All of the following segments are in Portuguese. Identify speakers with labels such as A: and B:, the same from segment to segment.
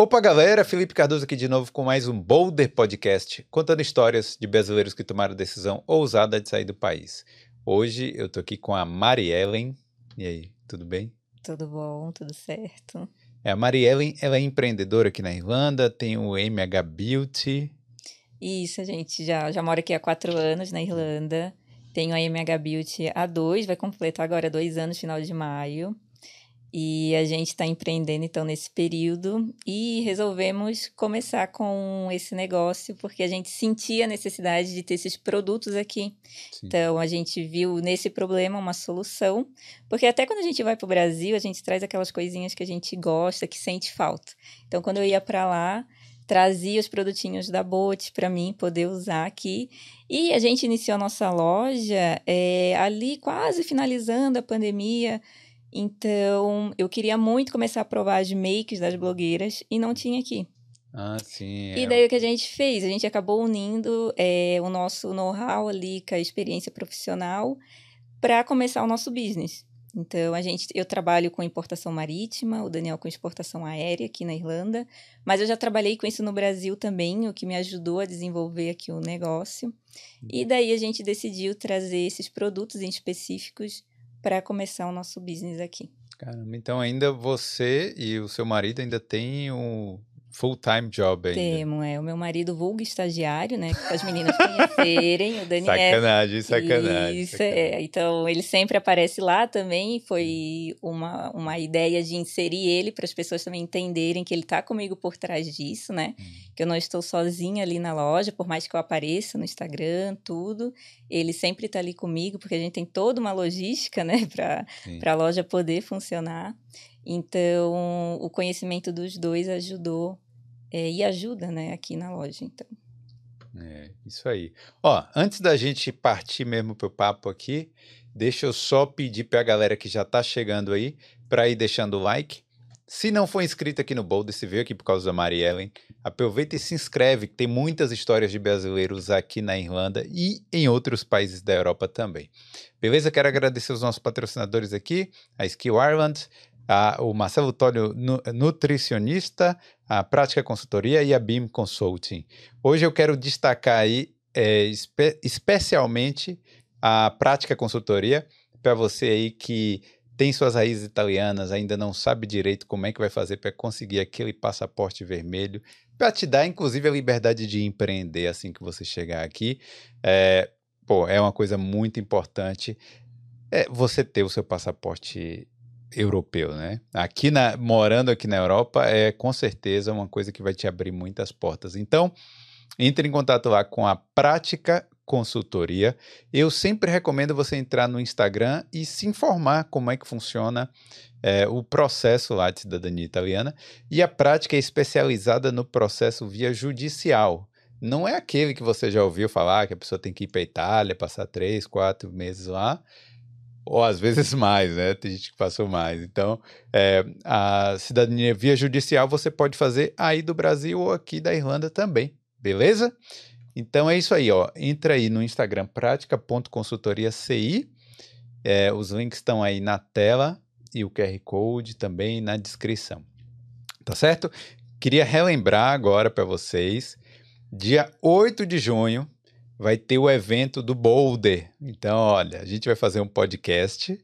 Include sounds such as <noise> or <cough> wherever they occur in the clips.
A: Opa, galera! Felipe Cardoso aqui de novo com mais um Boulder Podcast, contando histórias de brasileiros que tomaram a decisão ousada de sair do país. Hoje eu tô aqui com a Mari Ellen. E aí, tudo bem?
B: Tudo bom, tudo certo.
A: É, a Mari Ellen, ela é empreendedora aqui na Irlanda, tem o MH Beauty.
B: Isso, gente já, já mora aqui há quatro anos na Irlanda. Tenho a MH Beauty há dois, vai completar agora dois anos, final de maio. E a gente está empreendendo então nesse período e resolvemos começar com esse negócio porque a gente sentia a necessidade de ter esses produtos aqui. Sim. Então a gente viu nesse problema uma solução, porque até quando a gente vai para o Brasil, a gente traz aquelas coisinhas que a gente gosta, que sente falta. Então quando eu ia para lá, trazia os produtinhos da Bote para mim poder usar aqui. E a gente iniciou a nossa loja é, ali quase finalizando a pandemia. Então, eu queria muito começar a provar as makes das blogueiras e não tinha aqui.
A: Ah, sim.
B: E é. daí o que a gente fez? A gente acabou unindo é, o nosso know-how ali com a experiência profissional para começar o nosso business. Então, a gente, eu trabalho com importação marítima, o Daniel com exportação aérea aqui na Irlanda, mas eu já trabalhei com isso no Brasil também, o que me ajudou a desenvolver aqui o negócio. E daí a gente decidiu trazer esses produtos em específicos para começar o nosso business aqui.
A: Caramba, então ainda você e o seu marido ainda têm o full-time job ainda.
B: Temo, é. O meu marido vulgo estagiário, né? Para as meninas conhecerem, o Daniel.
A: Sacanagem, sacanagem.
B: Isso,
A: sacanagem.
B: é. Então, ele sempre aparece lá também. Foi uma, uma ideia de inserir ele para as pessoas também entenderem que ele está comigo por trás disso, né? Hum. Que eu não estou sozinha ali na loja, por mais que eu apareça no Instagram, tudo. Ele sempre está ali comigo, porque a gente tem toda uma logística, né? Para a loja poder funcionar. Então, o conhecimento dos dois ajudou é, e ajuda, né, aqui na loja, então.
A: É, isso aí. Ó, antes da gente partir mesmo pro papo aqui, deixa eu só pedir para a galera que já está chegando aí para ir deixando o like. Se não for inscrito aqui no Boulder, se veio aqui por causa da Mari Ellen, aproveita e se inscreve, que tem muitas histórias de brasileiros aqui na Irlanda e em outros países da Europa também. Beleza? Quero agradecer os nossos patrocinadores aqui, a Skill Ireland, o Marcelo Tório, nutricionista, a Prática Consultoria e a BIM Consulting. Hoje eu quero destacar aí é, espe especialmente a Prática Consultoria para você aí que tem suas raízes italianas, ainda não sabe direito como é que vai fazer para conseguir aquele passaporte vermelho, para te dar inclusive a liberdade de empreender assim que você chegar aqui. É, pô, é uma coisa muito importante é você ter o seu passaporte europeu, né? Aqui na, morando aqui na Europa é com certeza uma coisa que vai te abrir muitas portas. Então, entre em contato lá com a Prática Consultoria. Eu sempre recomendo você entrar no Instagram e se informar como é que funciona é, o processo lá de cidadania italiana. E a prática é especializada no processo via judicial. Não é aquele que você já ouviu falar que a pessoa tem que ir para a Itália, passar três, quatro meses lá ou às vezes <laughs> mais, né? Tem gente que passou mais. Então, é, a cidadania via judicial você pode fazer aí do Brasil ou aqui da Irlanda também, beleza? Então é isso aí, ó. Entra aí no Instagram prática.consultoriaci. É, os links estão aí na tela e o QR Code também na descrição. Tá certo? Queria relembrar agora para vocês, dia 8 de junho, vai ter o evento do Boulder. Então, olha, a gente vai fazer um podcast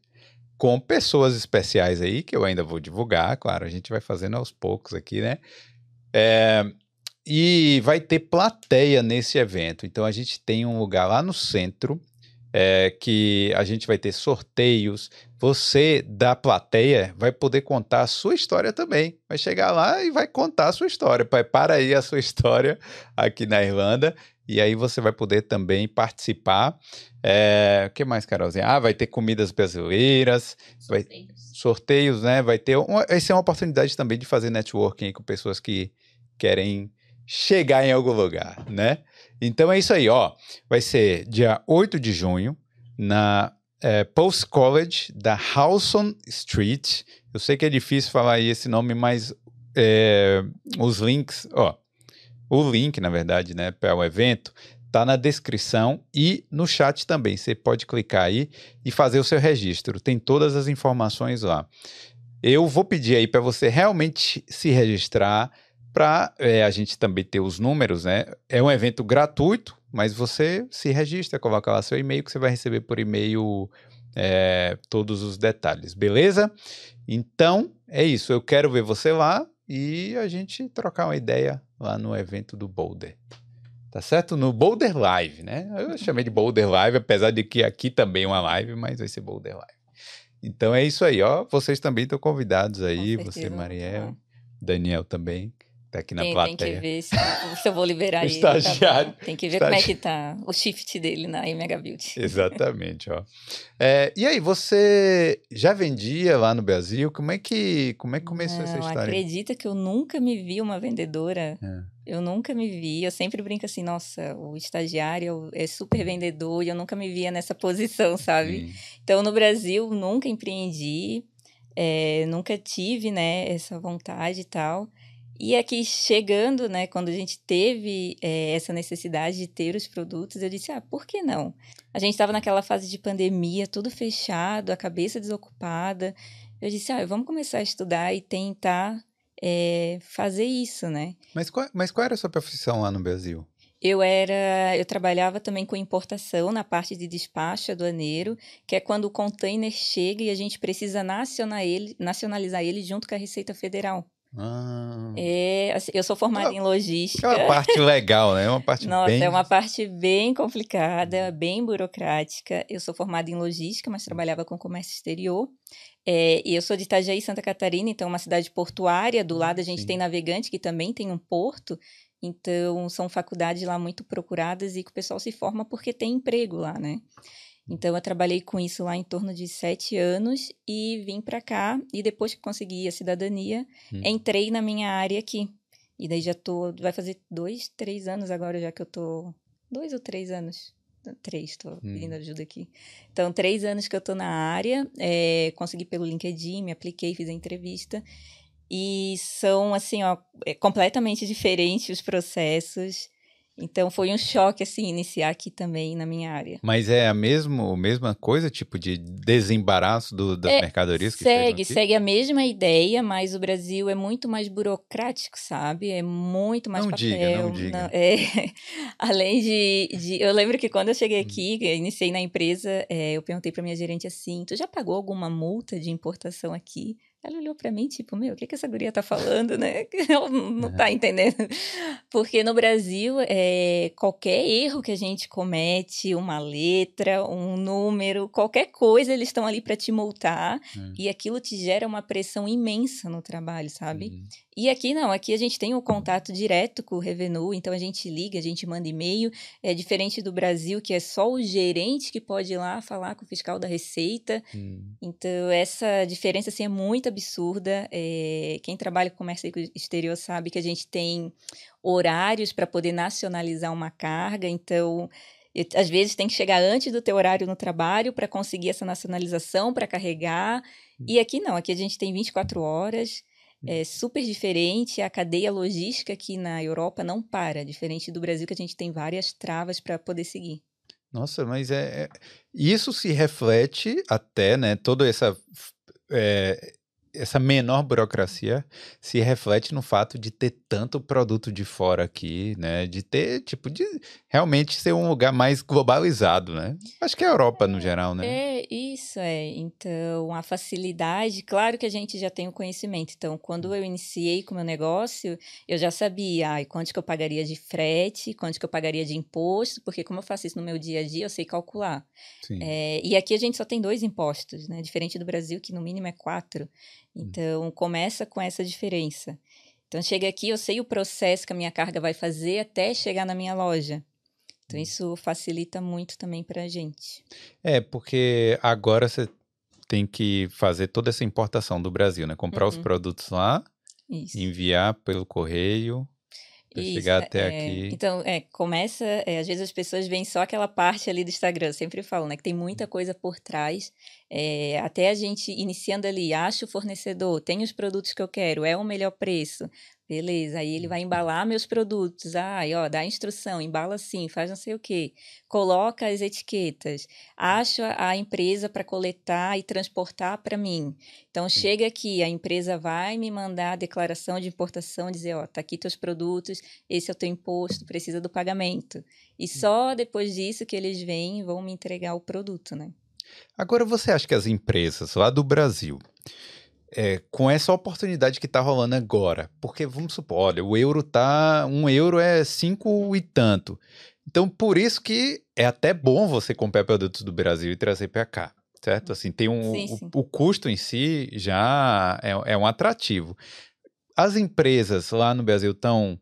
A: com pessoas especiais aí, que eu ainda vou divulgar, claro, a gente vai fazendo aos poucos aqui, né? É, e vai ter plateia nesse evento. Então, a gente tem um lugar lá no centro. É, que a gente vai ter sorteios. Você da plateia vai poder contar a sua história também. Vai chegar lá e vai contar a sua história. Para aí a sua história aqui na Irlanda e aí você vai poder também participar. É, o que mais, Carolzinha? Ah, vai ter comidas brasileiras, sorteios, vai, sorteios né? Vai ter. Uma, essa é uma oportunidade também de fazer networking com pessoas que querem chegar em algum lugar, né? Então é isso aí, ó. Vai ser dia 8 de junho, na é, Post College da Howson Street. Eu sei que é difícil falar esse nome, mas é, os links, ó o link, na verdade, né, para o evento, está na descrição e no chat também. Você pode clicar aí e fazer o seu registro. Tem todas as informações lá. Eu vou pedir aí para você realmente se registrar para é, a gente também ter os números, né? É um evento gratuito, mas você se registra, coloca lá seu e-mail que você vai receber por e-mail é, todos os detalhes, beleza? Então é isso. Eu quero ver você lá e a gente trocar uma ideia lá no evento do Boulder. Tá certo? No Boulder Live, né? Eu chamei de Boulder Live, apesar de que aqui também é uma live, mas vai ser Boulder Live. Então é isso aí, ó. Vocês também estão convidados aí, você, Mariel, Daniel também tá aqui na
B: tem,
A: plateia.
B: Tem que ver se, se eu vou liberar <laughs>
A: o
B: ele.
A: Estagiário.
B: Tá tem que ver como é que tá o shift dele na Mega Beauty.
A: Exatamente, ó. É, e aí, você já vendia lá no Brasil? Como é que, como é que começou
B: Não,
A: essa história?
B: acredita que eu nunca me vi uma vendedora.
A: É.
B: Eu nunca me vi. Eu sempre brinco assim, nossa, o estagiário é super vendedor e eu nunca me via nessa posição, sabe?
A: Sim.
B: Então, no Brasil, nunca empreendi. É, nunca tive, né, essa vontade e tal. E aqui chegando, né, quando a gente teve é, essa necessidade de ter os produtos, eu disse, ah, por que não? A gente estava naquela fase de pandemia, tudo fechado, a cabeça desocupada. Eu disse, ah, vamos começar a estudar e tentar é, fazer isso, né?
A: Mas qual, mas qual era a sua profissão lá no Brasil?
B: Eu era, eu trabalhava também com importação na parte de despacho aduaneiro, que é quando o container chega e a gente precisa nacionalizar ele, nacionalizar ele junto com a Receita Federal.
A: Ah,
B: É, assim, eu sou formada em logística.
A: aquela parte legal, né? Uma parte
B: Nossa,
A: bem...
B: é uma parte bem complicada, bem burocrática. Eu sou formada em logística, mas trabalhava com comércio exterior. É, e eu sou de Itajaí, Santa Catarina, então é uma cidade portuária. Do lado a gente
A: Sim.
B: tem Navegante, que também tem um porto. Então, são faculdades lá muito procuradas e que o pessoal se forma porque tem emprego lá, né? Então, eu trabalhei com isso lá em torno de sete anos e vim para cá. E depois que consegui a cidadania,
A: Hum.
B: entrei na minha área aqui. E daí já tô. Vai fazer dois, três anos agora, já que eu tô. Dois ou três anos? Três, tô pedindo ajuda aqui. Então, três anos que eu tô na área. é, consegui pelo LinkedIn, me apliquei, fiz a entrevista. E são, assim, ó, é completamente <laughs> diferentes os processos. Então, foi um choque, assim, iniciar aqui também na minha área.
A: Mas é a mesmo, mesma coisa, tipo de desembaraço do- das
B: É,
A: mercadorias que
B: Segue, segue a mesma ideia, mas o Brasil é muito mais burocrático, sabe? É muito mais
A: Não
B: papel.
A: diga, não diga.
B: é. <laughs> Além de, de- Eu lembro que quando eu
A: Hum.
B: cheguei aqui, eu iniciei na empresa, é, eu perguntei pra minha gerente assim: tu já pagou alguma multa de importação aqui? Ela olhou pra mim, tipo, meu, o que, que essa guria tá falando, né? <laughs> Ela não tá entendendo. Porque no Brasil, é, qualquer erro que a gente comete, uma letra, um número, qualquer coisa, eles estão ali para te multar.
A: Hum.
B: E aquilo te gera uma pressão imensa no trabalho, sabe?
A: Uhum.
B: E aqui não, aqui a gente tem o contato direto com o Revenu, então a gente liga, a gente manda e-mail. É diferente do Brasil, que é só o gerente que pode ir lá falar com o fiscal da Receita.
A: Hum.
B: Então, essa diferença assim, é muito absurda. É, quem trabalha com comércio exterior sabe que a gente tem horários para poder nacionalizar uma carga. Então, às vezes tem que chegar antes do teu horário no trabalho para conseguir essa nacionalização, para carregar. E aqui não, aqui a gente tem 24 horas. É super diferente. A cadeia logística aqui na Europa não para, diferente do Brasil, que a gente tem várias travas para poder seguir.
A: Nossa, mas é, é- Isso se reflete até, né? Toda essa. é, essa menor burocracia se reflete no fato de ter tanto produto de fora aqui, né? De ter, tipo, de realmente ser um lugar mais globalizado, né? Acho que é a Europa no geral, né?
B: É, isso é. Então, a facilidade, claro que a gente já tem o conhecimento. Então, quando eu iniciei com o meu negócio, eu já sabia ai, quanto que eu pagaria de frete, quanto que eu pagaria de imposto, porque como eu faço isso no meu dia a dia, eu sei calcular.
A: Sim.
B: É, e aqui a gente só tem dois impostos, né? Diferente do Brasil, que no mínimo é quatro. Então, começa com essa diferença. Então, chega aqui, eu sei o processo que a minha carga vai fazer até chegar na minha loja. Então, isso facilita muito também para a gente.
A: É, porque agora você tem que fazer toda essa importação do Brasil, né? Comprar os
B: Uhum.
A: produtos lá,
B: Isso.
A: enviar pelo correio,
B: Isso,
A: chegar até
B: é,
A: aqui.
B: Então, é, começa. é, às vezes as pessoas veem só aquela parte ali do Instagram, eu sempre falo, né? Que tem
A: Uhum.
B: muita coisa por trás. é, até a gente iniciando ali, acha o fornecedor, tem os produtos que eu quero, é o melhor preço. Beleza, aí ele vai embalar meus produtos. Ai, ó, dá a instrução, embala assim, faz não sei o quê. Coloca as etiquetas. Acha a empresa para coletar e transportar para mim. Então chega aqui, a empresa vai me mandar a declaração de importação, dizer, ó, tá aqui teus produtos, esse é o teu imposto, precisa do pagamento. E só depois disso que eles vêm e vão me entregar o produto, né?
A: Agora você acha que as empresas lá do Brasil é, com essa oportunidade que está rolando agora, porque vamos supor, olha, o euro tá, um euro é cinco e tanto. Então, por isso que é até bom você comprar produtos do Brasil e trazer para cá, certo? Assim, tem um, sim, sim. O, o, custo em si já é, é um atrativo. As empresas lá no Brasil estão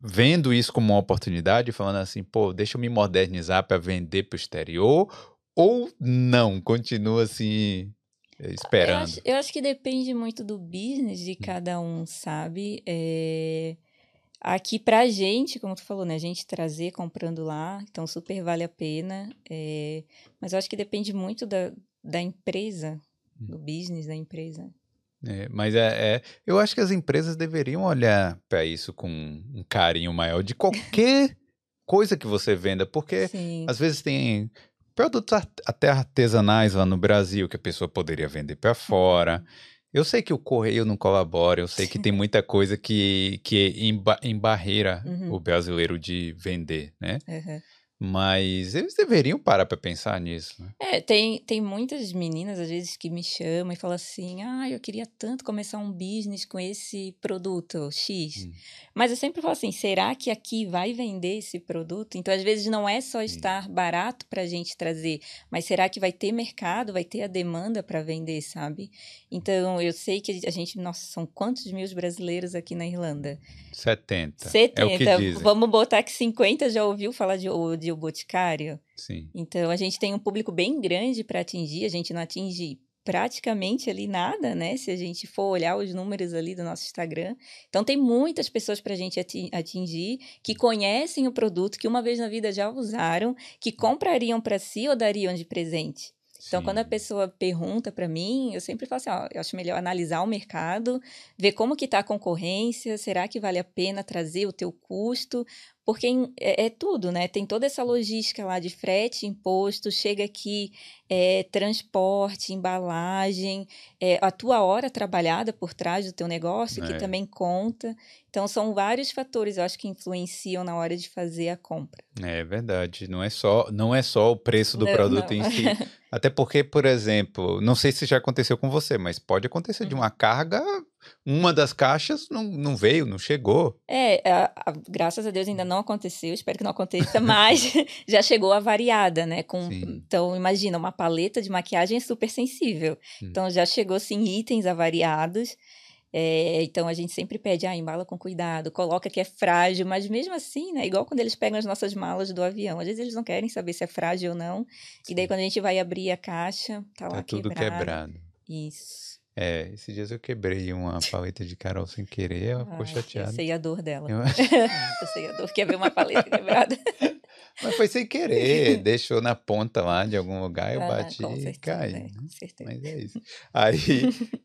A: vendo isso como uma oportunidade, falando assim, pô, deixa eu me modernizar para vender para o exterior, ou não, continua assim esperando? Eu
B: acho, eu acho, que depende muito do business de cada um, sabe? É... Aqui pra gente, como tu falou, né? A gente trazer comprando lá, então super vale a pena. É... Mas eu acho que depende muito da, da empresa, hum. do business da empresa.
A: É, mas é, é, eu acho que as empresas deveriam olhar para isso com um carinho maior de qualquer <laughs> coisa que você venda, porque Sim. às vezes tem produtos até artesanais lá no Brasil que a pessoa poderia vender para fora. Uhum. Eu sei que o correio não colabora, eu sei que tem muita coisa que, que embarreira uhum. o brasileiro de vender, né? Uhum. Mas eles deveriam parar para pensar nisso. Né?
B: É, tem, tem muitas meninas, às vezes, que me chamam e falam assim: ah, eu queria tanto começar um business com esse produto X. Hum. Mas eu sempre falo assim: será que aqui vai vender esse produto? Então, às vezes, não é só estar hum. barato para a gente trazer, mas será que vai ter mercado, vai ter a demanda para vender, sabe? Então, eu sei que a gente, nossa, são quantos mil brasileiros aqui na Irlanda?
A: 70.
B: 70. É o que dizem. Vamos botar que 50 já ouviu falar de, de o Boticário.
A: Sim.
B: Então a gente tem um público bem grande para atingir, a gente não atinge praticamente ali nada, né? Se a gente for olhar os números ali do nosso Instagram. Então tem muitas pessoas para a gente atingir que conhecem o produto, que uma vez na vida já usaram, que comprariam para si ou dariam de presente. Então, Sim. quando a pessoa pergunta para mim, eu sempre falo assim, ó, eu acho melhor analisar o mercado, ver como que está a concorrência, será que vale a pena trazer o teu custo, porque é, é, tudo, né? Tem toda essa logística lá de frete, imposto, chega aqui, é, transporte, embalagem, é, a tua hora trabalhada por trás do teu negócio, que é. também conta. Então, são vários fatores, eu acho, que influenciam na hora de fazer a compra.
A: É verdade. Não é só, não é só o preço do não, produto não. em si. <laughs> Até porque, por exemplo, não sei se já aconteceu com você, mas pode acontecer de uma uhum. carga uma das caixas não, não veio, não chegou.
B: É, a, a, graças a Deus ainda não aconteceu, espero que não aconteça, <laughs> mas <laughs> já chegou a variada, né? Com, então, imagina, uma paleta de maquiagem é super sensível. Hum. Então, já chegou, sim, itens avariados. É, então a gente sempre pede, ah, embala com cuidado, coloca que é frágil, mas mesmo assim, né? Igual quando eles pegam as nossas malas do avião, às vezes eles não querem saber se é frágil ou não. Sim. E daí quando a gente vai abrir a caixa, tá, tá lá
A: tudo
B: quebrado.
A: quebrado.
B: Isso.
A: É, esses dias eu quebrei uma <laughs> paleta de Carol sem querer, ela ficou chateada.
B: Eu sei a dor dela. Eu, <laughs> eu sei a dor, quer ver uma paleta quebrada.
A: Mas foi sem querer, <laughs> deixou na ponta lá de algum lugar, eu ah, bati e caí. Né? Com certeza. Mas é isso. Aí,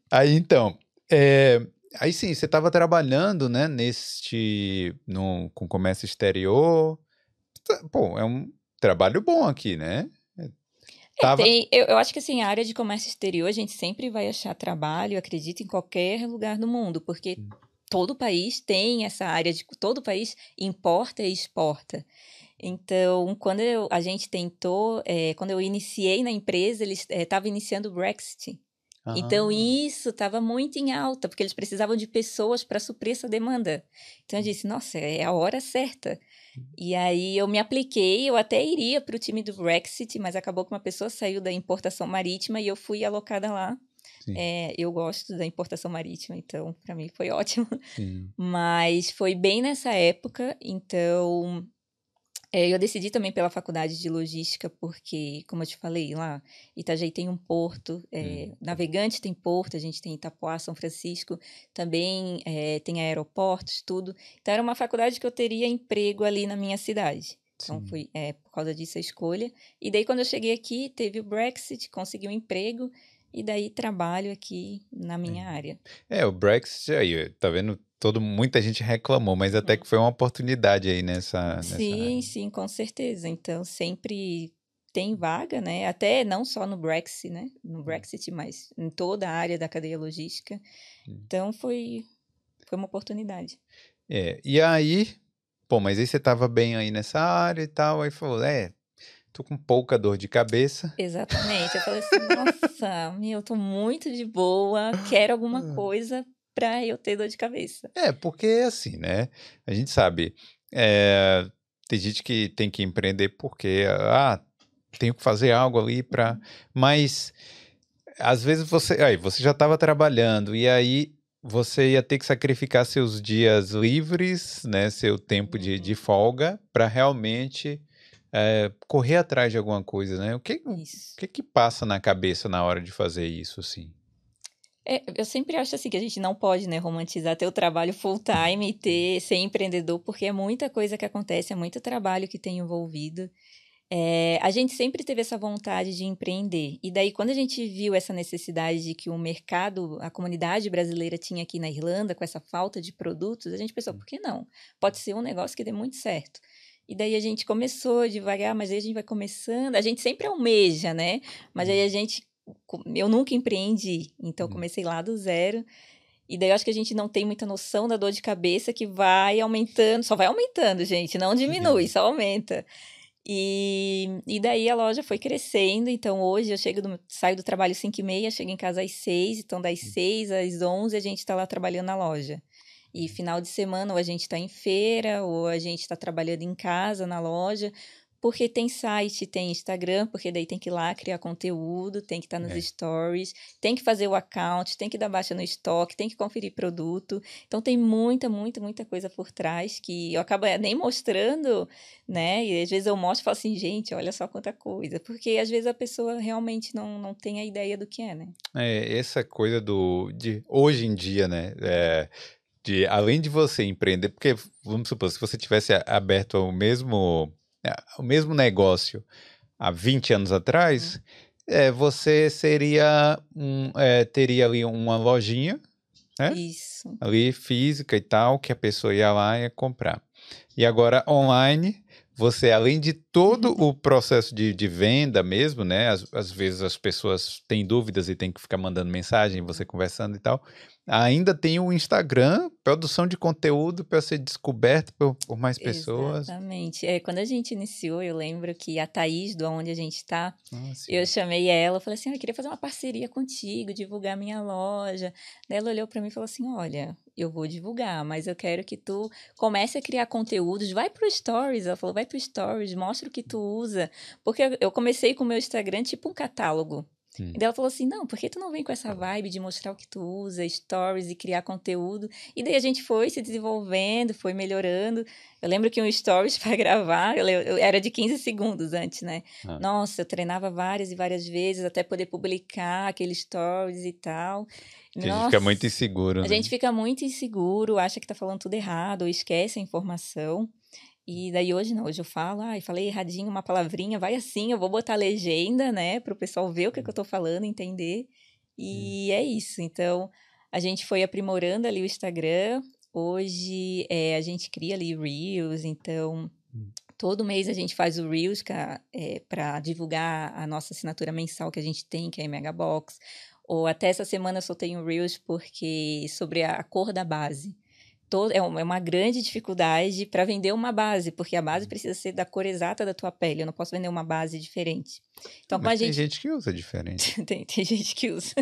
A: aí então, é, aí sim, você estava trabalhando, né, neste, no, com comércio exterior. Tá, pô, é um trabalho bom aqui, né?
B: Tava... Tem, eu, eu, acho que assim, a área de comércio exterior, a gente sempre vai achar trabalho, acredito, em qualquer lugar do mundo, porque hum. todo país tem essa área de. Todo país importa e exporta. Então, quando eu, a gente tentou, é, quando eu iniciei na empresa, eles estavam é, iniciando o Brexit. Então, isso estava muito em alta, porque eles precisavam de pessoas para suprir essa demanda. Então, eu disse, nossa, é a hora certa. E aí eu me apliquei, eu até iria para o time do Brexit, mas acabou que uma pessoa saiu da importação marítima e eu fui alocada lá. É, eu gosto da importação marítima, então para mim foi ótimo. Sim. <laughs> Mas foi bem nessa época, então é, eu decidi também pela faculdade de logística, porque, como eu te falei, lá Itajaí tem um porto, é, hum. Navegante tem porto, a gente tem Itapuá, São Francisco, também é, tem aeroportos, tudo. Então, era uma faculdade que eu teria emprego ali na minha cidade. Então, Sim. foi é, por causa disso a escolha. E daí, quando eu cheguei aqui, teve o Brexit, consegui um emprego, e daí trabalho aqui na minha
A: é.
B: área.
A: É, o Brexit aí, tá vendo? Todo, muita gente reclamou, mas até que foi uma oportunidade aí nessa.
B: Sim,
A: nessa...
B: sim, com certeza. Então, sempre tem vaga, né? Até não só no Brexit, né? No Brexit, mas em toda a área da cadeia logística. Então, foi, foi uma oportunidade.
A: É, e aí, pô, mas aí você tava bem aí nessa área e tal, aí falou, é, tô com pouca dor de cabeça.
B: Exatamente. Eu falei assim, <laughs> nossa, meu, eu tô muito de boa, quero alguma ah. coisa para eu ter dor de cabeça.
A: É, porque assim, né? A gente sabe, é, tem gente que tem que empreender porque, ah, tenho que fazer algo ali para, uhum. mas às vezes você, aí você já estava trabalhando e aí você ia ter que sacrificar seus dias livres, né, seu tempo de, de uhum. folga para realmente é, correr atrás de alguma coisa, né? O que, o que que passa na cabeça na hora de fazer isso, assim?
B: É, eu sempre acho assim que a gente não pode, né, romantizar ter o trabalho full time e ter ser empreendedor, porque é muita coisa que acontece, é muito trabalho que tem envolvido. É, a gente sempre teve essa vontade de empreender. E daí, quando a gente viu essa necessidade de que o mercado, a comunidade brasileira tinha aqui na Irlanda, com essa falta de produtos, a gente pensou, por que não? Pode ser um negócio que dê muito certo. E daí a gente começou devagar, mas aí a gente vai começando. A gente sempre almeja, né? Mas aí a gente eu nunca empreendi, então uhum. comecei lá do zero. E daí eu acho que a gente não tem muita noção da dor de cabeça que vai aumentando, só vai aumentando, gente, não diminui, uhum. só aumenta. E, e daí a loja foi crescendo, então hoje eu chego do, saio do trabalho 5 e meia, chego em casa às 6, então das 6 uhum. às 11 a gente está lá trabalhando na loja. E final de semana ou a gente está em feira, ou a gente está trabalhando em casa, na loja, porque tem site, tem Instagram, porque daí tem que ir lá criar conteúdo, tem que estar tá nos é. stories, tem que fazer o account, tem que dar baixa no estoque, tem que conferir produto. Então tem muita, muita, muita coisa por trás que eu acabo nem mostrando, né? E às vezes eu mostro e falo assim, gente, olha só quanta coisa. Porque às vezes a pessoa realmente não, não tem a ideia do que é, né?
A: É, essa coisa do. de hoje em dia, né? É, de, além de você empreender, porque vamos supor, se você tivesse aberto o mesmo o mesmo negócio há 20 anos atrás, uhum. é, você seria um, é, teria ali uma lojinha, né?
B: Isso.
A: Ali física e tal, que a pessoa ia lá e ia comprar. E agora online, você, além de todo o processo de, de venda mesmo, né? Às, às, vezes as pessoas têm dúvidas e tem que ficar mandando mensagem, você conversando e tal. Ainda tem o Instagram, produção de conteúdo para ser descoberto por, por, mais pessoas.
B: Exatamente. É, quando a gente iniciou, eu lembro que a Thaís, do onde a gente está, ah, eu chamei ela, falei assim, ah, eu queria fazer uma parceria contigo, divulgar minha loja. Daí ela olhou para mim e falou assim, olha, eu vou divulgar, mas eu quero que tu comece a criar conteúdos, vai pro Stories. Ela falou, vai pro Stories, mostra o que tu usa. Porque eu comecei com o meu Instagram tipo um catálogo. Hum. E daí ela falou assim: não, por que tu não vem com essa vibe de mostrar o que tu usa, stories e criar conteúdo? E daí a gente foi se desenvolvendo, foi melhorando. Eu lembro que um stories <laughs> para gravar, eu, eu, era de 15 segundos antes, né? Ah. Nossa, eu treinava várias e várias vezes até poder publicar aqueles stories e tal.
A: A gente fica muito inseguro.
B: A né? gente fica muito inseguro, acha que tá falando tudo errado, ou esquece a informação. E daí hoje não, hoje eu falo, ai, ah, falei erradinho uma palavrinha, vai assim, eu vou botar legenda, né, para o pessoal ver o que, que eu estou falando, entender. E hum. é isso. Então, a gente foi aprimorando ali o Instagram. Hoje é, a gente cria ali Reels, então hum. todo mês a gente faz o Reels é, para divulgar a nossa assinatura mensal que a gente tem, que é a Megabox. Ou até essa semana eu soltei um Reels porque sobre a cor da base todo, é, é uma grande dificuldade para vender uma base, porque a base precisa ser da cor exata da tua pele. Eu não posso vender uma base diferente.
A: Então, Mas tem gente... gente que usa diferente. <laughs>
B: tem, tem gente que usa.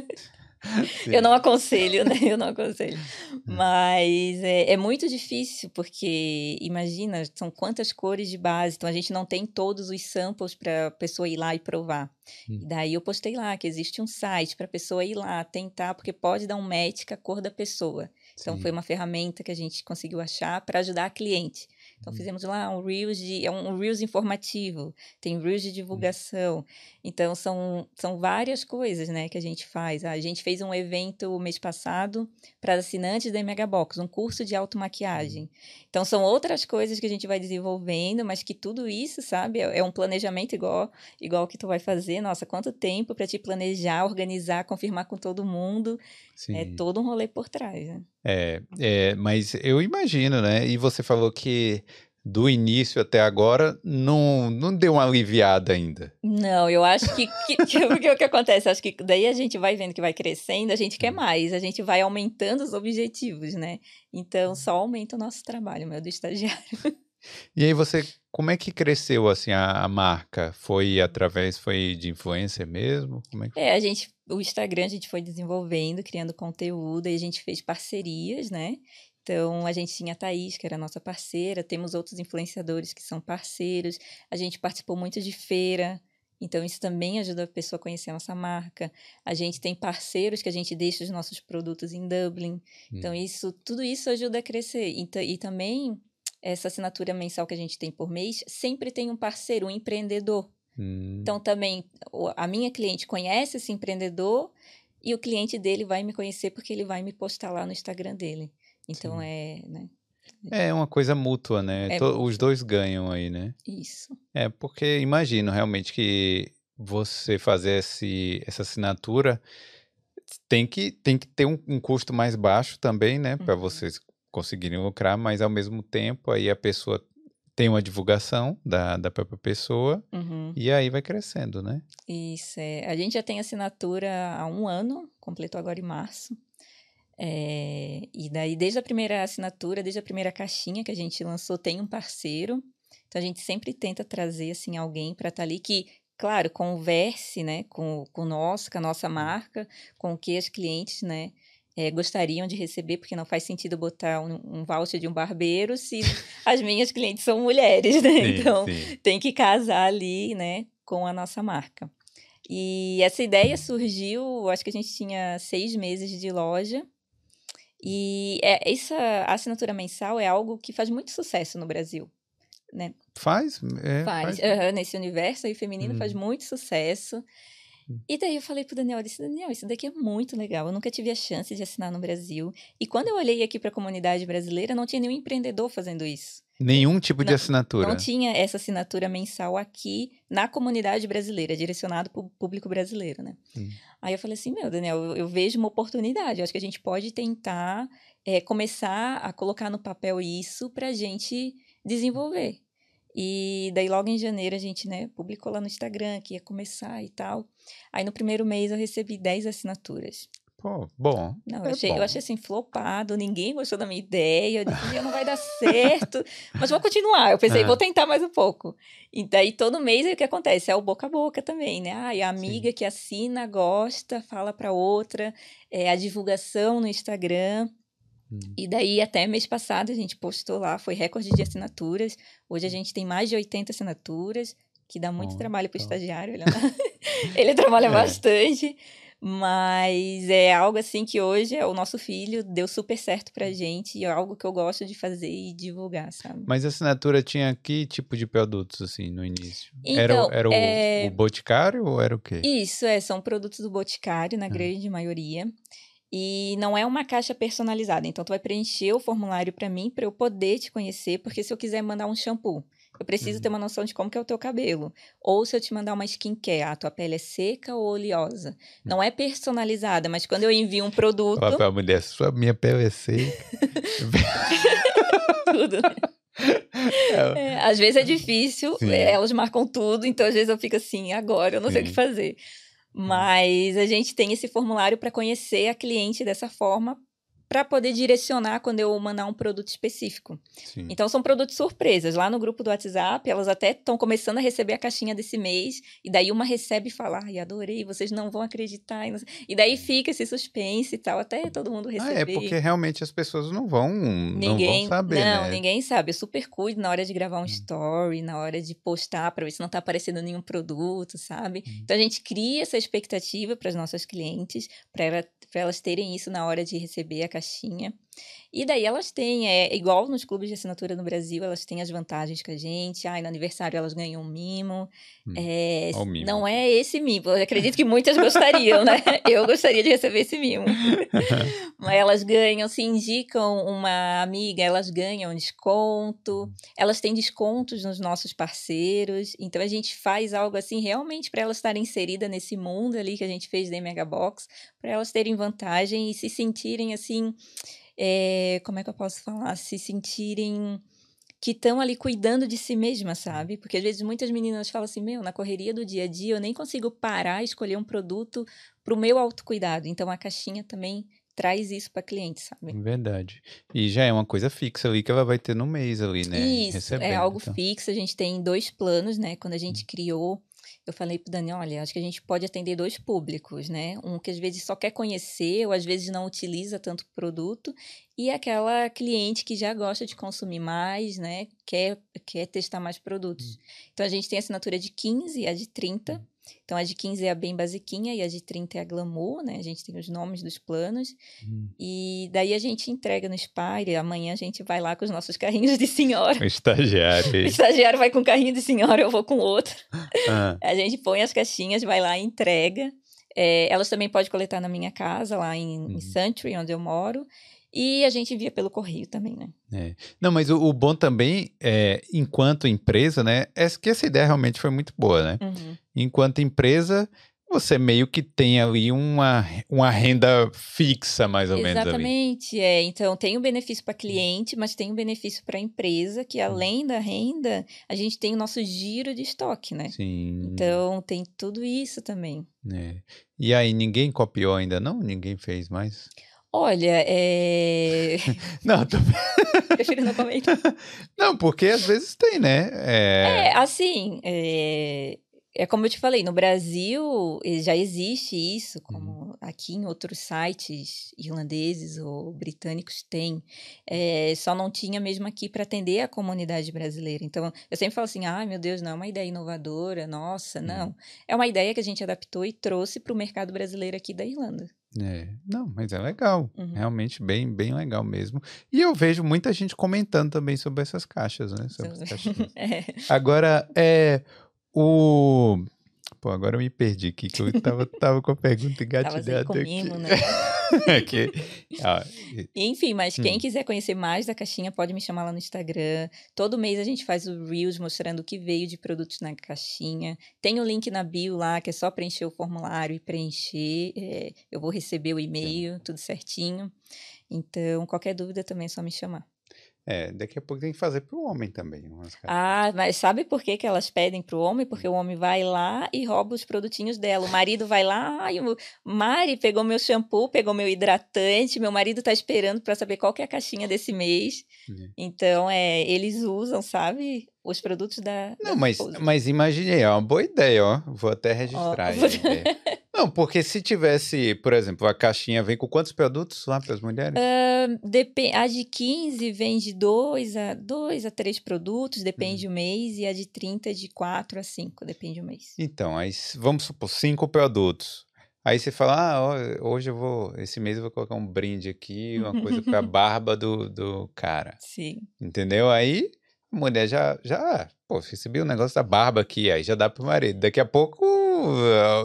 B: <laughs> eu não aconselho, né? Eu não aconselho. Hum. Mas é, é, muito difícil, porque imagina, são quantas cores de base, então a gente não tem todos os samples para a pessoa ir lá e provar. Hum. E daí eu postei lá que existe um site para a pessoa ir lá tentar, porque pode dar um match com a cor da pessoa. Então, Sim. foi uma ferramenta que a gente conseguiu achar para ajudar a cliente. Então, uhum. fizemos lá um Reels, de, é um Reels informativo, tem Reels de divulgação. Uhum. Então, são, são várias coisas né, que a gente faz. A gente fez um evento mês passado para assinantes da Megabox, um curso de automaquiagem. Uhum. Então, são outras coisas que a gente vai desenvolvendo, mas que tudo isso, sabe, é, é um planejamento igual, igual que tu vai fazer. Nossa, quanto tempo para te planejar, organizar, confirmar com todo mundo. É Sim. É todo um rolê por trás, né?
A: É, é, mas eu imagino, né? E você falou que do início até agora não, não deu uma aliviada ainda.
B: Não, eu acho que, que, <laughs> que, que o que acontece? Acho que daí a gente vai vendo que vai crescendo, a gente quer hum. mais, a gente vai aumentando os objetivos, né? Então só aumenta o nosso trabalho, meu, do estagiário.
A: E aí você, como é que cresceu assim a, a marca? Foi através, foi de influência mesmo? Como é, que...
B: é, a gente, o Instagram a gente foi desenvolvendo, criando conteúdo, e a gente fez parcerias, né? Então, a gente tinha a Thaís, que era a nossa parceira, temos outros influenciadores que são parceiros, a gente participou muito de feira, então isso também ajuda a pessoa a conhecer a nossa marca. A gente tem parceiros que a gente deixa os nossos produtos em Dublin. Então, hum. isso, tudo isso ajuda a crescer. E, e também essa assinatura mensal que a gente tem por mês, sempre tem um parceiro, um empreendedor. Hum. Então, também, a minha cliente conhece esse empreendedor e o cliente dele vai me conhecer porque ele vai me postar lá no Instagram dele. Então, Sim. é. Né?
A: É uma coisa mútua, né? É Os dois ganham aí, né?
B: Isso.
A: É, porque imagino realmente que você fazer esse, essa assinatura tem que, tem que ter um, um custo mais baixo também, né? Para uhum. vocês conseguirem lucrar, mas ao mesmo tempo aí a pessoa tem uma divulgação da, da própria pessoa uhum. e aí vai crescendo, né?
B: Isso, é. A gente já tem assinatura há um ano, completou agora em março. É, e daí, desde a primeira assinatura, desde a primeira caixinha que a gente lançou, tem um parceiro. Então, a gente sempre tenta trazer, assim, alguém para estar tá ali que, claro, converse, né, com, com nós, com a nossa marca, com o que as clientes, né, é, gostariam de receber, porque não faz sentido botar um, um voucher de um barbeiro se <laughs> as minhas clientes são mulheres, né? Sim, então, sim. tem que casar ali, né, com a nossa marca. E essa ideia surgiu, acho que a gente tinha seis meses de loja. E é, essa assinatura mensal é algo que faz muito sucesso no Brasil. Né?
A: Faz?
B: É, faz. faz. Uhum, nesse universo aí feminino hum. faz muito sucesso. Hum. E daí eu falei pro Daniel, eu disse, Daniel, isso daqui é muito legal. Eu nunca tive a chance de assinar no Brasil. E quando eu olhei aqui para a comunidade brasileira, não tinha nenhum empreendedor fazendo isso.
A: Nenhum tipo de assinatura.
B: Não tinha essa assinatura mensal aqui na comunidade brasileira, direcionado para o público brasileiro, né? Hum. Aí eu falei assim, meu, Daniel, eu, eu, vejo uma oportunidade. Eu acho que a gente pode tentar é, começar a colocar no papel isso para a gente desenvolver. E daí, logo em janeiro, a gente, né, publicou lá no Instagram que ia começar e tal. Aí, no primeiro mês, eu recebi 10 assinaturas.
A: Bom.
B: Não, eu, é achei, bom. eu achei assim, flopado, ninguém gostou da minha ideia, eu disse, não vai dar certo, mas vou continuar. Eu pensei, é. vou tentar mais um pouco. E daí, todo mês, o que acontece? É o boca a boca também, né? Ah, e a amiga Sim. que assina, gosta, fala para outra, é a divulgação no Instagram. Hum. E daí, até mês passado, a gente postou lá, foi recorde de assinaturas. Hoje a gente tem mais de 80 assinaturas, que dá muito trabalho para o estagiário. Ele, <laughs> ele trabalha é. bastante. Mas é algo assim que hoje é o nosso filho deu super certo pra gente e é algo que eu gosto de fazer e divulgar, sabe?
A: Mas a assinatura tinha que tipo de produtos assim no início? Então, era era é... o, o Boticário ou era o quê?
B: Isso, é, são produtos do Boticário na ah. grande maioria. E não é uma caixa personalizada. Então, tu vai preencher o formulário para mim, para eu poder te conhecer, porque se eu quiser mandar um shampoo, eu preciso uhum. ter uma noção de como que é o teu cabelo. Ou se eu te mandar uma skincare, a tua pele é seca ou oleosa. Não é personalizada, mas quando eu envio um produto...
A: Fala pra mulher, sua minha pele é seca. <laughs>
B: Tudo. <laughs> É. é, às vezes é difícil, Sim. elas marcam tudo, então às vezes eu fico assim, agora eu não Sim. sei o que fazer. Mas a gente tem esse formulário para conhecer a cliente dessa forma, para poder direcionar quando eu mandar um produto específico. Sim. Então são produtos surpresas. Lá no grupo do WhatsApp, elas até estão começando a receber a caixinha desse mês, e daí uma recebe e fala: "Ai, adorei, vocês não vão acreditar". E daí fica esse suspense e tal, até todo mundo receber. Ah,
A: é porque realmente as pessoas não vão, ninguém, não vão saber,
B: Não,
A: né?
B: ninguém sabe. Eu super cuido na hora de gravar um hum. story, na hora de postar para ver se não tá aparecendo nenhum produto, sabe? Hum. Então a gente cria essa expectativa para as nossas clientes, para ela, elas terem isso na hora de receber a caixinha. E daí elas têm, é igual nos clubes de assinatura no Brasil, elas têm as vantagens com a gente. Ai, no aniversário elas ganham um mimo. Hum, é, mimo. Não é esse mimo. Eu acredito que muitas gostariam, né? <laughs> Eu gostaria de receber esse mimo. <laughs> Mas elas ganham, se indicam uma amiga, elas ganham desconto. Elas têm descontos nos nossos parceiros. Então a gente faz algo assim realmente para elas estarem inseridas nesse mundo ali que a gente fez da Mega Box, para elas terem vantagem e se sentirem assim é, como é que eu posso falar? Se sentirem que estão ali cuidando de si mesma, sabe? Porque às vezes muitas meninas falam assim: meu, na correria do dia a dia eu nem consigo parar e escolher um produto para o meu autocuidado. Então a caixinha também traz isso para cliente, sabe?
A: Verdade. E já é uma coisa fixa ali que ela vai ter no mês ali, né?
B: Isso, Recebendo, é algo então. fixo. A gente tem dois planos, né? Quando a gente hum. criou eu falei pro Dani, olha, acho que a gente pode atender dois públicos, né? Um que às vezes só quer conhecer ou às vezes não utiliza tanto produto e aquela cliente que já gosta de consumir mais, né? Quer, quer testar mais produtos. Hum. Então a gente tem a assinatura de 15 e a de 30. Então, a de 15 é a bem basiquinha e a de 30 é a glamour, né? A gente tem os nomes dos planos. Hum. E daí a gente entrega no Spire. Amanhã a gente vai lá com os nossos carrinhos de senhora.
A: O estagiário. o
B: estagiário vai com carrinho de senhora, eu vou com outro. Ah. A gente põe as caixinhas, vai lá e entrega. É, elas também podem coletar na minha casa, lá em, uhum. em Century, onde eu moro. E a gente envia pelo correio também, né?
A: É. Não, mas o, o, bom também, é, enquanto empresa, né? É que essa ideia realmente foi muito boa, né? Uhum. Enquanto empresa, você meio que tem ali uma, uma renda fixa, mais ou
B: Exatamente,
A: menos.
B: Exatamente, é. Então, tem um benefício para cliente, mas tem um benefício para a empresa, que além da renda, a gente tem o nosso giro de estoque, né?
A: Sim.
B: Então, tem tudo isso também.
A: É. E aí, ninguém copiou ainda não? Ninguém fez mais?
B: Olha, é. <laughs>
A: não, tô... <laughs>
B: prefiro não comentar. <laughs>
A: Não, porque às vezes tem, né?
B: É, é assim, é... é... como eu te falei, no Brasil já existe isso, como uhum. aqui em outros sites irlandeses ou britânicos tem. É... Só não tinha mesmo aqui para atender a comunidade brasileira. Então, eu sempre falo assim: ah, meu Deus, não é uma ideia inovadora, nossa, uhum. não. É uma ideia que a gente adaptou e trouxe para o mercado brasileiro aqui da Irlanda.
A: É, não, mas é legal, uhum. realmente bem, bem legal mesmo. E eu vejo muita gente comentando também sobre essas caixas, né? Sobre <laughs> é. Agora, é o Pô, agora eu me perdi aqui, que eu tava, tava com a pergunta <laughs> engatilhada aqui. Mimo, né? <laughs>
B: aqui. Ah, Enfim, mas hum. quem quiser conhecer mais da caixinha, pode me chamar lá no Instagram. Todo mês a gente faz o Reels mostrando o que veio de produtos na caixinha. Tem o link na bio lá, que é só preencher o formulário e preencher. É, eu vou receber o e-mail, tudo certinho. Então, qualquer dúvida também é só me chamar.
A: É, daqui a pouco tem que fazer para o homem também.
B: ah, mas sabe por que, que elas pedem para o homem? Porque o homem vai lá e rouba os produtinhos dela. O marido vai lá, ai, o Mari pegou meu shampoo, pegou meu hidratante, meu marido está esperando para saber qual que é a caixinha desse mês. É. Então, é, eles usam, sabe, os produtos da.
A: Não, mas, mas imaginei, é uma boa ideia, ó. Vou até registrar. Oh. <laughs> Não, porque se tivesse, por exemplo, a caixinha vem com quantos produtos lá para as mulheres?
B: Uh, a de 15 vem de 2 a, dois a 3 produtos, depende hum. do mês, e a de 30 de 4 a 5, depende do mês.
A: Então, aí vamos supor, 5 produtos. Aí você fala, ah, hoje eu vou, esse mês eu vou colocar um brinde aqui, uma coisa para a <laughs> barba do, do cara.
B: Sim.
A: Entendeu? Aí mulher já, já, pô, recebi um negócio da barba aqui, aí já dá pro marido. Daqui a pouco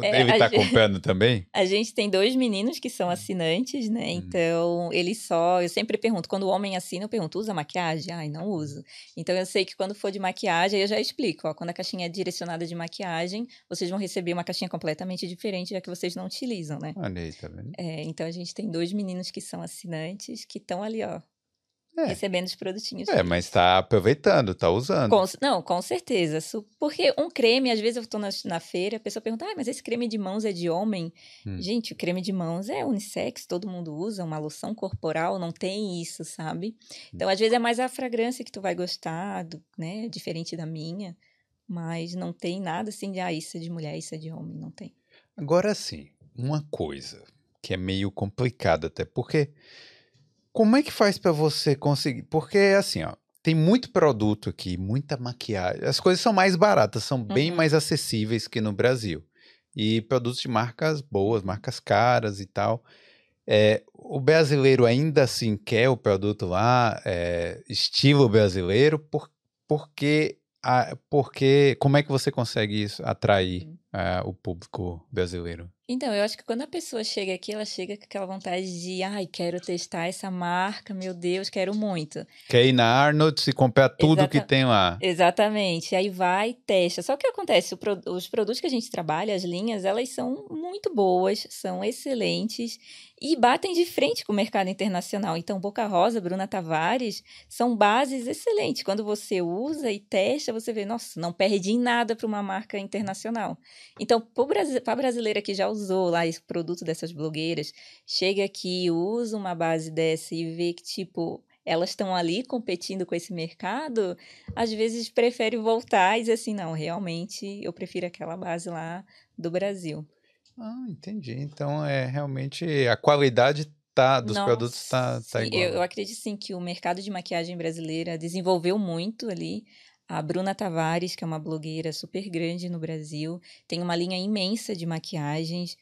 A: é, ele tá gente, comprando também? <laughs>
B: A gente tem dois meninos que são assinantes, né? Hum. Então, eles só. Eu sempre pergunto, quando o homem assina, eu pergunto, usa maquiagem? Ai, não uso. Então, eu sei que quando for de maquiagem, eu já explico, ó, quando a caixinha é direcionada de maquiagem, vocês vão receber uma caixinha completamente diferente, já que vocês não utilizam, né?
A: Olha aí, tá vendo?
B: É, então, a gente tem dois meninos que são assinantes, que estão ali, ó, é. recebendo os produtinhos.
A: É, mas está aproveitando, está usando.
B: Com, não, com certeza. Porque um creme, às vezes eu estou na, na, feira, a pessoa pergunta, ah, mas esse creme de mãos é de homem? Hum. Gente, o creme de mãos é unissex, todo mundo usa, uma loção corporal, não tem isso, sabe? Então, às vezes é mais a fragrância que tu vai gostar, do, né? Diferente da minha. Mas não tem nada assim de, ah, isso é de mulher, isso é de homem, não tem.
A: Agora sim, uma coisa que é meio complicada até, porque como é que faz para você conseguir? Porque assim, ó, tem muito produto aqui, muita maquiagem. As coisas são mais baratas, são bem uhum. mais acessíveis que no Brasil. E produtos de marcas boas, marcas caras e tal. É, o brasileiro ainda assim quer o produto lá, é, estilo brasileiro, por, porque, a, porque como é que você consegue isso, atrair? Uh, o público brasileiro?
B: Então, eu acho que quando a pessoa chega aqui, ela chega com aquela vontade de, ai, quero testar essa marca, meu Deus, quero muito.
A: Quer ir na Arnold e comprar tudo Exata... que tem lá.
B: Exatamente. Aí vai, testa. Só que acontece, pro... os produtos que a gente trabalha, as linhas, elas são muito boas, são excelentes e batem de frente com o mercado internacional. Então, Boca Rosa, Bruna Tavares, são bases excelentes. Quando você usa e testa, você vê, nossa, não perde em nada para uma marca internacional. Então, para a brasileira que já usou lá esse produto dessas blogueiras, chega aqui, usa uma base dessa e vê que, tipo, elas estão ali competindo com esse mercado, às vezes prefere voltar e dizer assim, não, realmente eu prefiro aquela base lá do Brasil.
A: Ah, entendi. Então, é realmente a qualidade tá, dos Nossa, produtos está tá igual.
B: Eu, eu acredito sim que o mercado de maquiagem brasileira desenvolveu muito ali. A Bruna Tavares, que é uma blogueira super grande no Brasil, tem uma linha imensa de maquiagens.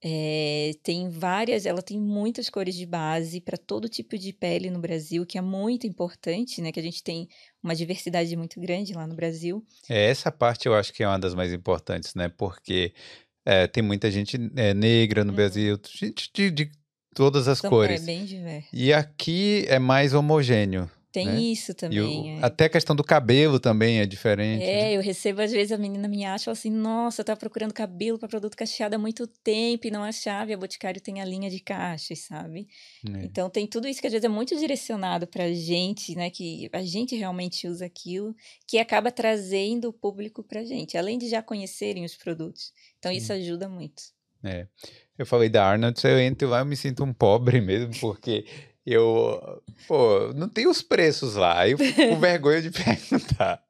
B: É, tem várias, ela tem muitas cores de base para todo tipo de pele no Brasil, que é muito importante, né? Que a gente tem uma diversidade muito grande lá no Brasil.
A: É, essa parte eu acho que é uma das mais importantes, né? Porque é, tem muita gente é, negra no uhum. Brasil, gente de, de todas as cores.
B: É bem diverso.
A: E aqui é mais homogêneo.
B: Tem
A: né?
B: isso também.
A: O, é. Até a questão do cabelo também é diferente.
B: É, né? eu recebo às vezes a menina me acha assim: nossa, eu tava procurando cabelo para produto cacheado há muito tempo e não achava. E a Boticário tem a linha de cachas, sabe? É. Então tem tudo isso que às vezes é muito direcionado pra gente, né? Que a gente realmente usa aquilo, que acaba trazendo o público pra gente, além de já conhecerem os produtos. Então isso ajuda muito.
A: É. Eu falei da Arnold, eu entro lá, eu me sinto um pobre <laughs> mesmo, porque eu, pô, não tem os preços lá. Eu fico com <laughs> vergonha de perguntar.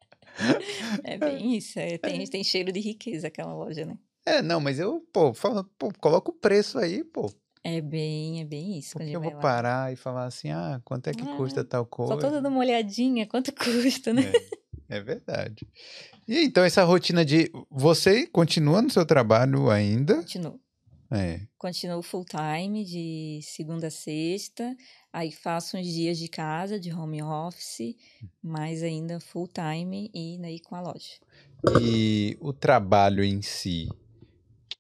B: É bem isso. É, tem, tem cheiro de riqueza aquela loja, né?
A: É, não, mas eu, pô, falo, pô, coloca o preço aí, pô.
B: É bem, é bem isso.
A: Porque eu vou lá. parar e falar assim, ah, quanto é que ah, custa tal coisa?
B: Só tô dando uma olhadinha, quanto <laughs> custa, né?
A: É, é verdade. E então, essa rotina de. Você continua no seu trabalho ainda?
B: Continuo.
A: É.
B: Continuo full time de segunda a sexta. Aí faço uns dias de casa, de home office, mas ainda full time e aí com a loja.
A: E o trabalho em si,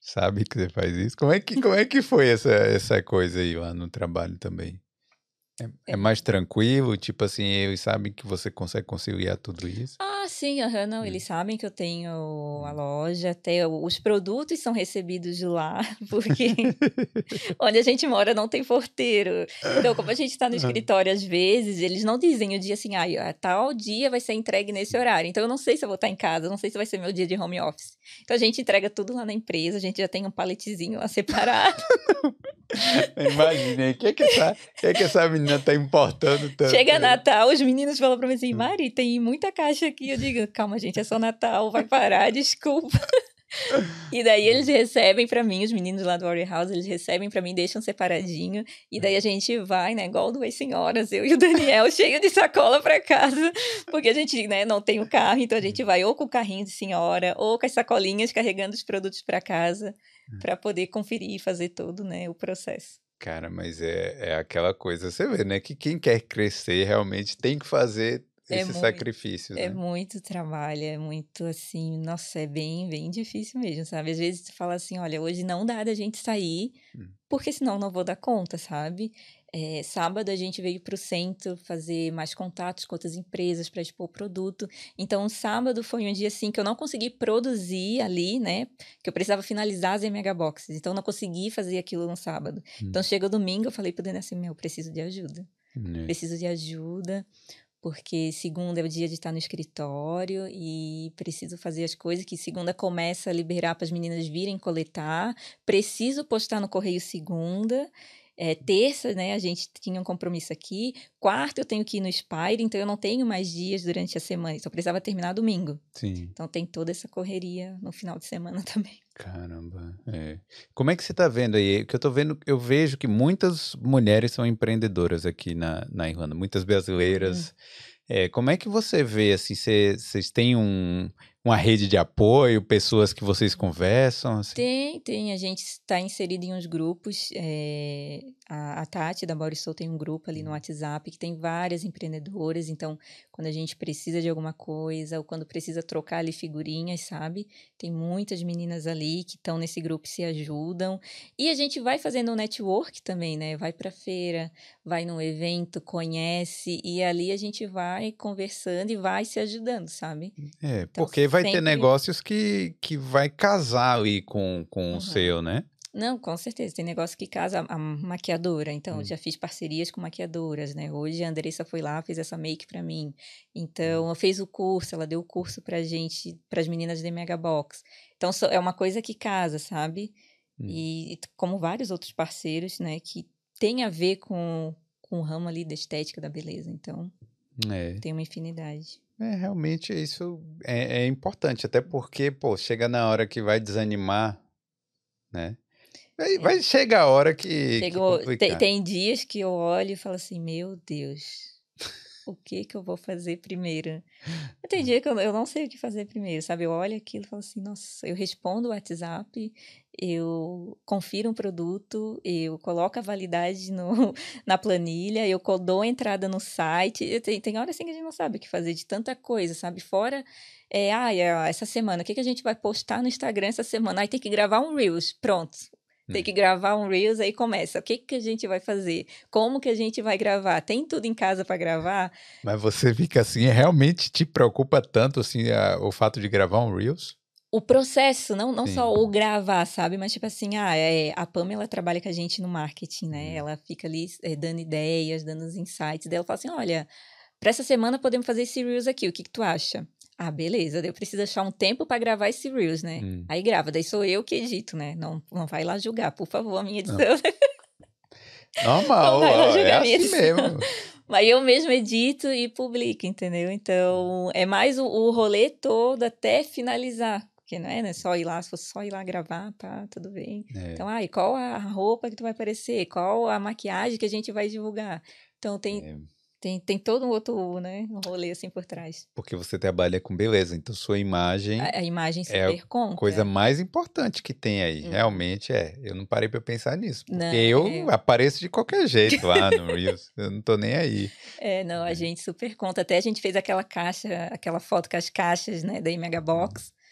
A: sabe que você faz isso? Como é que, como é que foi essa, essa coisa aí lá no trabalho também? É, é, mais tranquilo, tipo assim, eles sabem que você consegue conciliar tudo isso?
B: Ah, sim, uhum, não, eles sabem que eu tenho a loja, até os produtos são recebidos de lá, <laughs> porque <laughs> onde a gente mora não tem porteiro. Então, como a gente está no <laughs> escritório às vezes, eles não dizem o dia assim, ah, tal dia vai ser entregue nesse horário. Então, eu não sei se eu vou estar em casa, não sei se vai ser meu dia de home office. Então, a gente entrega tudo lá na empresa, a gente já tem um paletezinho lá separado.
A: Imagina, o que, é que, essa, que, é que essa menina tá importando tanto?
B: Chega Natal, os meninos falam pra mim assim, hum. Mari, tem muita caixa aqui. Eu digo, calma, gente, é só Natal, vai parar, <laughs> desculpa. e daí eles recebem para mim, os meninos lá do Warrior House, eles recebem para mim, deixam separadinho. E daí a gente vai, né, igual duas senhoras, eu e o Daniel, <laughs> cheio de sacola para casa, porque a gente, né, não tem o carro, então a gente vai ou com o carrinho de senhora, ou com as sacolinhas carregando os produtos para casa. Hum. para poder conferir e fazer todo né, o processo.
A: Cara, mas é, é aquela coisa, você vê, né? Que quem quer crescer realmente tem que fazer é esse muito, sacrifício.
B: É
A: né?
B: muito trabalho, é muito assim, nossa, é bem, bem difícil mesmo, sabe? Às vezes você fala assim, olha, hoje não dá da gente sair, hum. porque senão não vou dar conta, sabe? É, sábado a gente veio para o centro fazer mais contatos com outras empresas para expor o produto. Então, sábado foi um dia assim que eu não consegui produzir ali, né? Que eu precisava finalizar as MH Boxes. Então, eu não consegui fazer aquilo no sábado. Hum. Então, chega o domingo, eu falei para o Daniel assim: meu, preciso de ajuda. Hum. Preciso de ajuda porque segunda é o dia de estar no escritório e preciso fazer as coisas que segunda começa a liberar para as meninas virem coletar, preciso postar no correio segunda é, terça, né, a gente tinha um compromisso aqui. Quarta, eu tenho que ir no Spire, então eu não tenho mais dias durante a semana. Eu precisava terminar domingo.
A: Sim.
B: Então tem toda essa correria no final de semana <laughs> também.
A: Caramba. É. Como é que você está vendo aí? Que eu tô vendo, eu vejo que muitas mulheres são empreendedoras aqui na, na Irlanda, muitas brasileiras. Hum. É, como é que você vê, assim, vocês têm um, uma rede de apoio, pessoas que vocês conversam? Assim?
B: Tem, tem. A gente está inserido em uns grupos. É, a, a, Tati da Borisol tem um grupo ali no. WhatsApp que tem várias empreendedoras. Então, quando a gente precisa de alguma coisa ou quando precisa trocar ali figurinhas, sabe? Tem muitas meninas ali que estão nesse grupo e se ajudam. E a gente vai fazendo um network também, né? Vai para feira, vai num evento, conhece e ali a gente vai conversando e vai se ajudando, sabe?
A: É, então, porque vai sempre... ter negócios que, que vai casar ali com, com uhum. o seu, né?
B: Não, com certeza. Tem negócio que casa a maquiadora. Então, hum. já fiz parcerias com maquiadoras, né? Hoje a Andressa foi lá, fez essa make para mim. Então, hum. fez o curso, ela deu o curso pra gente, para as meninas da Mega Box. Então, é uma coisa que casa, sabe? Hum. E como vários outros parceiros, né, que tem a ver com, com o ramo ali da estética da beleza. Então, é. tem uma infinidade.
A: É, realmente isso é, é, importante, até porque, pô, chega na hora que vai desanimar, né? Vai, é. vai chegar a hora que.
B: Chegou, que tem, tem, dias que eu olho e falo assim: meu Deus, o que que eu vou fazer primeiro? Tem dia que eu, eu não sei o que fazer primeiro, sabe? Eu olho aquilo e falo assim: nossa, eu respondo o WhatsApp, eu confiro um produto, eu coloco a validade no, <laughs> na planilha, eu dou a entrada no site. Tem, tem hora assim que a gente não sabe o que fazer de tanta coisa, sabe? Fora, é, ah, essa semana, o que, que a gente vai postar no Instagram essa semana? Aí tem que gravar um Reels, pronto. Tem hum. que gravar um Reels, aí começa. O que, que a gente vai fazer? Como que a gente vai gravar? Tem tudo em casa para gravar?
A: Mas você fica assim, realmente te preocupa tanto assim a, o fato de gravar um Reels?
B: o processo, não, não só o gravar, sabe? Mas tipo assim, ah, é, a Pamela trabalha com a gente no marketing, né? Uhum. Ela fica ali é, dando ideias, dando os insights dela. Fala assim, olha, para essa semana podemos fazer esse Reels aqui, o que, que tu acha? Ah, beleza, eu preciso achar um tempo para gravar esse Reels, né? Hum. Aí grava, daí sou eu que edito, né? Não, não vai lá julgar, por favor, a minha edição. <laughs>
A: Normal, ó, é assim mesmo. <laughs>
B: Mas eu mesmo edito e publico, entendeu? Então, é mais o, o rolê todo até finalizar. Porque não é né? só ir lá, se fosse só ir lá gravar, tá, tudo bem. É. Então, ai, qual a roupa que tu vai aparecer? Qual a maquiagem que a gente vai divulgar? Então, tem, é. Tem, tem todo um outro né, um rolê assim por trás.
A: Porque você trabalha com beleza, então sua imagem.
B: A, a imagem é conta.
A: coisa mais importante que tem aí. Hum. Realmente é. Eu não parei para pensar nisso. Porque não, eu é... apareço de qualquer jeito lá no Reels. <laughs> eu não tô nem aí.
B: É, não, a é. gente super conta. Até a gente fez aquela caixa, aquela foto com as caixas, né, da Mega Box. Hum.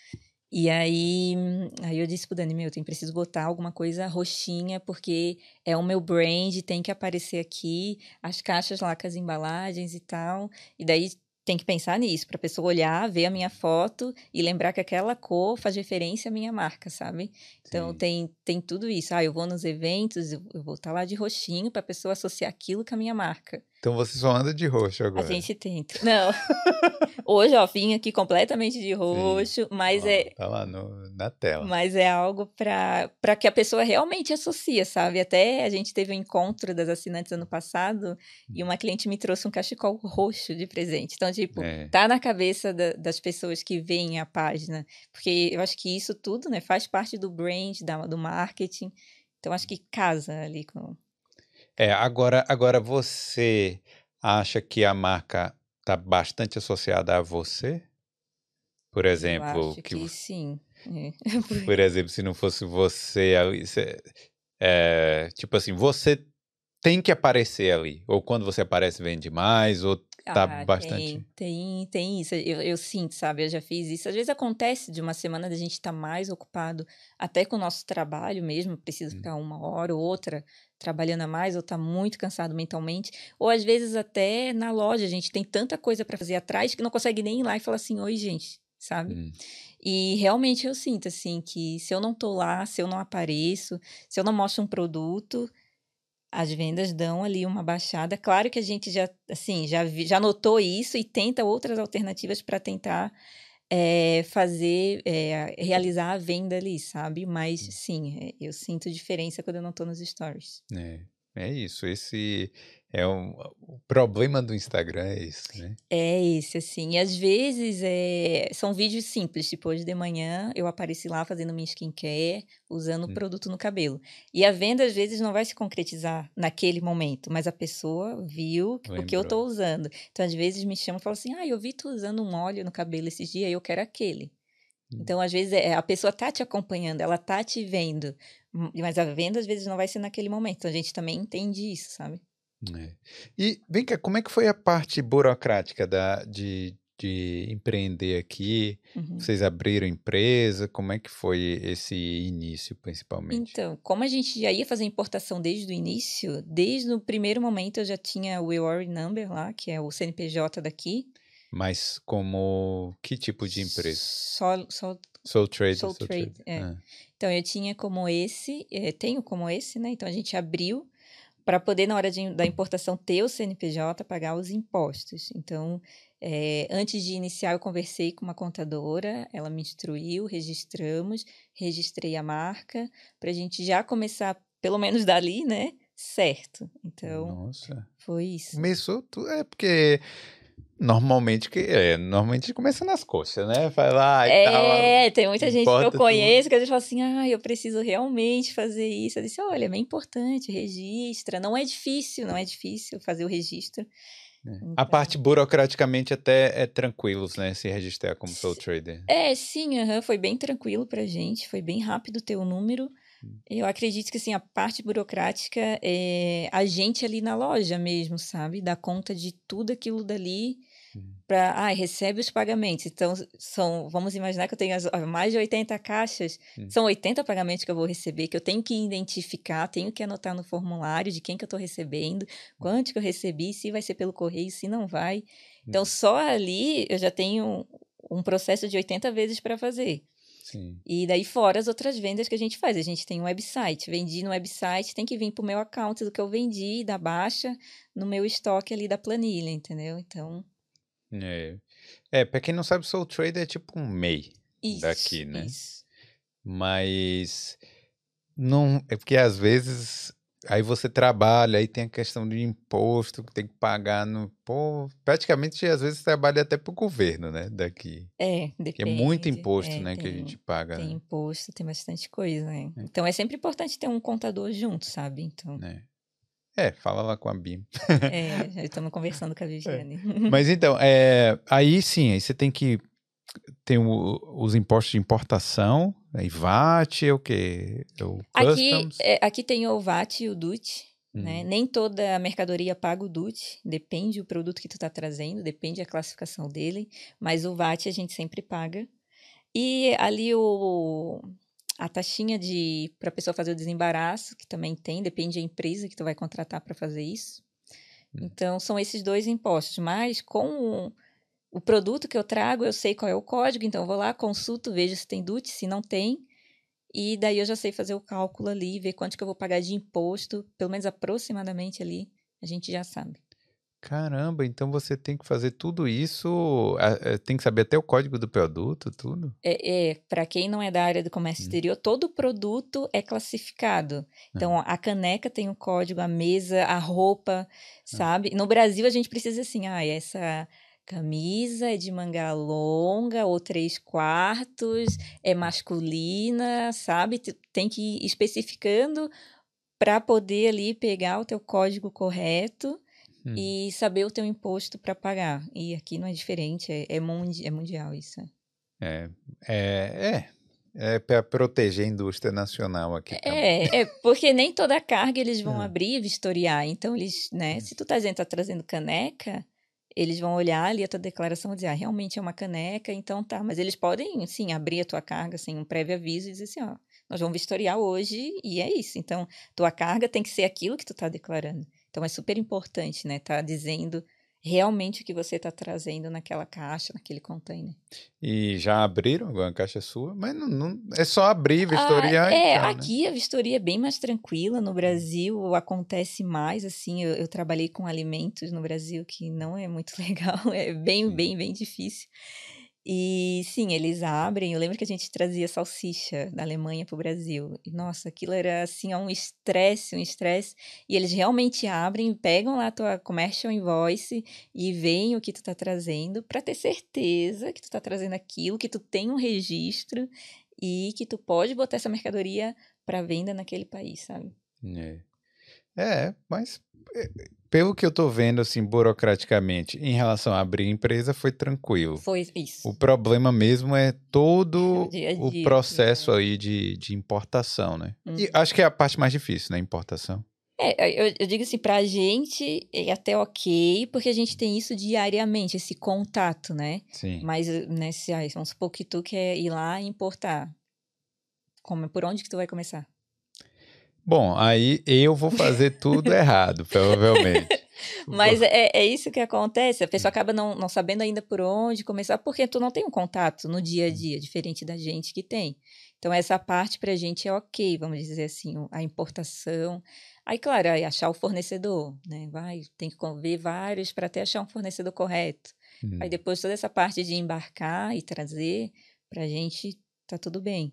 B: E aí, aí eu disse pro Dani, meu, tem preciso botar alguma coisa roxinha, porque é o meu brand, tem que aparecer aqui, as caixas lá com as embalagens e tal. E daí tem que pensar nisso, para a pessoa olhar, ver a minha foto e lembrar que aquela cor faz referência à minha marca, sabe? Então tem, tem tudo isso. Ah, eu vou nos eventos, eu, vou estar tá lá de roxinho para a pessoa associar aquilo com a minha marca.
A: Então você só anda de roxo agora.
B: A gente tenta. Não. <laughs> Hoje, ó, vim aqui completamente de roxo, Sim. mas ó, é.
A: Tá lá no, na tela.
B: Mas é algo para que a pessoa realmente associe, sabe? Até a gente teve um encontro das assinantes ano passado e uma cliente me trouxe um cachecol roxo de presente. Então, tipo, é. tá na cabeça da, das pessoas que veem a página. Porque eu acho que isso tudo, né, faz parte do brand, da, do marketing. Então, acho que casa ali com
A: é, agora, agora você acha que a marca está bastante associada a você? Por exemplo,
B: que, que sim. <laughs> <laughs>
A: Por exemplo, se não fosse você, é, tipo assim, você tem que aparecer ali. Ou quando você aparece, vende mais, ou tá ah, bastante.
B: Tem, tem, tem isso. Eu, eu, sinto, sabe? Eu já fiz isso. Às vezes acontece de uma semana da gente estar tá mais ocupado, até com o nosso trabalho mesmo, precisa hum. ficar uma hora ou outra trabalhando a mais, ou tá muito cansado mentalmente. Ou às vezes até na loja, a gente tem tanta coisa para fazer atrás que não consegue nem ir lá e falar assim: oi, gente, sabe? Hum. E realmente eu sinto assim que se eu não tô lá, se eu não apareço, se eu não mostro um produto, as vendas dão ali uma baixada. Claro que a gente já, assim, já, já notou isso e tenta outras alternativas para tentar é, fazer, é, realizar a venda ali, sabe? Mas hum. sim, eh, eu sinto diferença quando eu não estou nos stories.
A: É, é isso. Esse é um, o problema do Instagram é isso, né?
B: É esse, assim. E às vezes é, são vídeos simples, tipo hoje de manhã eu apareci lá fazendo minha skincare, usando hum. produto no cabelo. E a venda às vezes não vai se concretizar naquele momento, mas a pessoa viu Lembrou. o que eu tô usando. Então às vezes me chama e fala assim: ah, eu vi tu usando um óleo no cabelo esses dias, eu quero aquele. Então, às vezes, é, a pessoa tá te acompanhando, ela tá te vendo, hum, mas a venda, às vezes, não vai ser naquele momento. Então, a gente também entende isso, sabe?
A: É. E vem cá, como é que foi a parte burocrática da, de, de empreender aqui?
B: Uhum.
A: Vocês abriram empresa? Como é que foi esse início, principalmente?
B: Então, como a gente já ia fazer importação desde o início, desde o primeiro momento eu já tinha o EOR Number lá, que é o CNPJ daqui.
A: Mas como que tipo de empresa?
B: Só, só
A: Soul Trade.
B: Soul Trade, é. Então eu tinha como esse, é, tenho como esse, né? Então a gente abriu para poder, na hora de, da importação, ter o CNPJ, pagar os impostos. Então, é, antes de iniciar, eu conversei com uma contadora, ela me instruiu, registramos, registrei a marca, para a gente já começar, pelo menos dali, né? Certo. Então,
A: Nossa.
B: foi isso.
A: Começou tudo. É porque normalmente que é, normalmente começa nas coxas, né? Vai lá e tal.
B: É, tem muita gente que eu conheço que a gente fala assim, ah, eu preciso realmente fazer isso. Eu disse, olha, é bem importante, registra. Não é difícil, não é difícil fazer o registro.
A: É.
B: Então-
A: A parte burocraticamente até é tranquilos, né? Se registrar como Soul Trader.
B: É, sim, aham, foi bem tranquilo pra gente, foi bem rápido ter o número. Eu acredito que assim, a parte burocrática é a gente ali na loja mesmo, sabe? Dar conta de tudo aquilo dali para, ah, recebe os pagamentos. Então, são, vamos imaginar que eu tenho as- mais de 80 caixas,
A: Hum.
B: são 80 pagamentos que eu vou receber, que eu tenho que identificar, tenho que anotar no formulário de quem que eu estou recebendo, quanto que eu recebi, se vai ser pelo correio, se não vai. Então,
A: Hum.
B: só ali eu já tenho um processo de 80 vezes para fazer.
A: Sim.
B: E daí fora as outras vendas que a gente faz. A gente tem um website. Vendi no website, tem que vir pro meu account do que eu vendi, da baixa, no meu estoque ali da planilha, entendeu? Então,
A: É, é para quem não sabe, Soul Trader é tipo um MEI.
B: isso.
A: Daqui, né?
B: Isso.
A: Mas não é porque às vezes aí você trabalha, aí tem a questão de imposto que tem que pagar no, pô, praticamente às vezes trabalha até pro governo, né, daqui.
B: É,
A: Que é
B: depende.
A: muito imposto,
B: É,
A: né, que a
B: tem-
A: gente paga,
B: Tem
A: né?
B: imposto, tem bastante coisa, né? Então é sempre importante ter um contador junto, sabe? Então,
A: né? É, fala lá com a Bim.
B: é, já estamos conversando com a <laughs> Viviane.
A: Mas <laughs> então, é, aí sim, aí você tem que tem o- os impostos de importação, aí VAT, é o quê? É o
B: Aqui, é, aqui tem o VAT e o DUT, né?
A: Hum,
B: Nem toda mercadoria paga o DUT, depende do produto que tu tá trazendo, depende da classificação dele, mas o VAT a gente sempre paga. E ali o a taxinha de para a pessoa fazer o desembaraço, que também tem, depende da empresa que tu vai contratar para fazer isso.
A: Hum.
B: Então são esses dois impostos, mas com o, produto que eu trago, eu sei qual é o código, então eu vou lá, consulto, vejo se tem DUT, se não tem, e daí eu já sei fazer o cálculo ali, ver quanto que eu vou pagar de imposto, pelo menos aproximadamente ali, a gente já sabe.
A: Caramba, então você tem que fazer tudo isso, a- tem que saber até o código do produto, tudo?
B: É, é para quem não é da área do comércio
A: Hum.
B: exterior, todo produto é classificado. Então, a caneca tem o código, a mesa, a roupa, sabe? No Brasil, a gente precisa assim, ah, essa camisa é de manga longa ou três quartos, é masculina, sabe? Tem que ir especificando para poder ali pegar o teu código correto
A: Hum.
B: e saber o teu imposto para pagar. E aqui não é diferente, é, é, mundi- é mundial isso. é.
A: É, é, é, é para proteger a indústria nacional aqui também.
B: É, é, porque nem toda carga eles vão
A: É. <laughs>
B: abrir e vistoriar. Então, eles, né, se tu tá tá trazendo caneca, eles vão olhar ali a tua declaração e dizer, ah, realmente é uma caneca, então tá. Mas eles podem, sim, abrir a tua carga sem um prévio aviso e dizer assim, ó, nós vamos vistoriar hoje e é isso. Então, tua carga tem que ser aquilo que tu tá declarando. Então, é super importante, né, tá dizendo realmente o que você tá trazendo naquela caixa, naquele container.
A: E já abriram alguma caixa sua? Mas não, não- é só abrir, vistoriar
B: Ah,
A: e
B: é,
A: tchau, né?
B: aqui a vistoria é bem mais tranquila. No Brasil acontece mais, assim, eu, eu trabalhei com alimentos no Brasil que não é muito <laughs> legal, é bem, bem, bem difícil. E sim, eles abrem. Eu lembro que a gente trazia salsicha da Alemanha para o Brasil. E, nossa, aquilo era assim, um estresse, um estresse. E eles realmente abrem, pegam lá a tua commercial invoice e veem o que tu tá trazendo para ter certeza que tu tá trazendo aquilo, que tu tem um registro e que tu pode botar essa mercadoria para venda naquele país, sabe?
A: É. É, mas é, pelo que eu tô vendo, assim, burocraticamente, em relação a abrir empresa, foi tranquilo.
B: Foi isso.
A: O problema mesmo é todo <laughs>
B: O dia a
A: o
B: dia,
A: processo aí de, de importação, né? E
B: Uhum.
A: acho que é a parte mais difícil, né? Importação.
B: É, eu, eu digo assim, pra gente é até ok, porque a gente tem isso diariamente, esse contato, né?
A: Sim.
B: Mas, né, se, ai, vamos supor que tu quer ir lá e importar. Como, por onde que tu vai começar?
A: Bom, aí eu vou fazer tudo <laughs> errado, provavelmente. <laughs>
B: Mas é, é isso que acontece, a pessoa acaba não, não sabendo ainda por onde começar, porque tu não tem um contato no dia a dia, diferente da gente que tem. Então, essa parte pra gente é ok, vamos dizer assim, a importação. Aí, claro, aí achar o fornecedor, né? Vai, tem que ver vários para até achar um fornecedor correto.
A: Hum.
B: Aí depois toda essa parte de embarcar e trazer, pra gente tá tudo bem.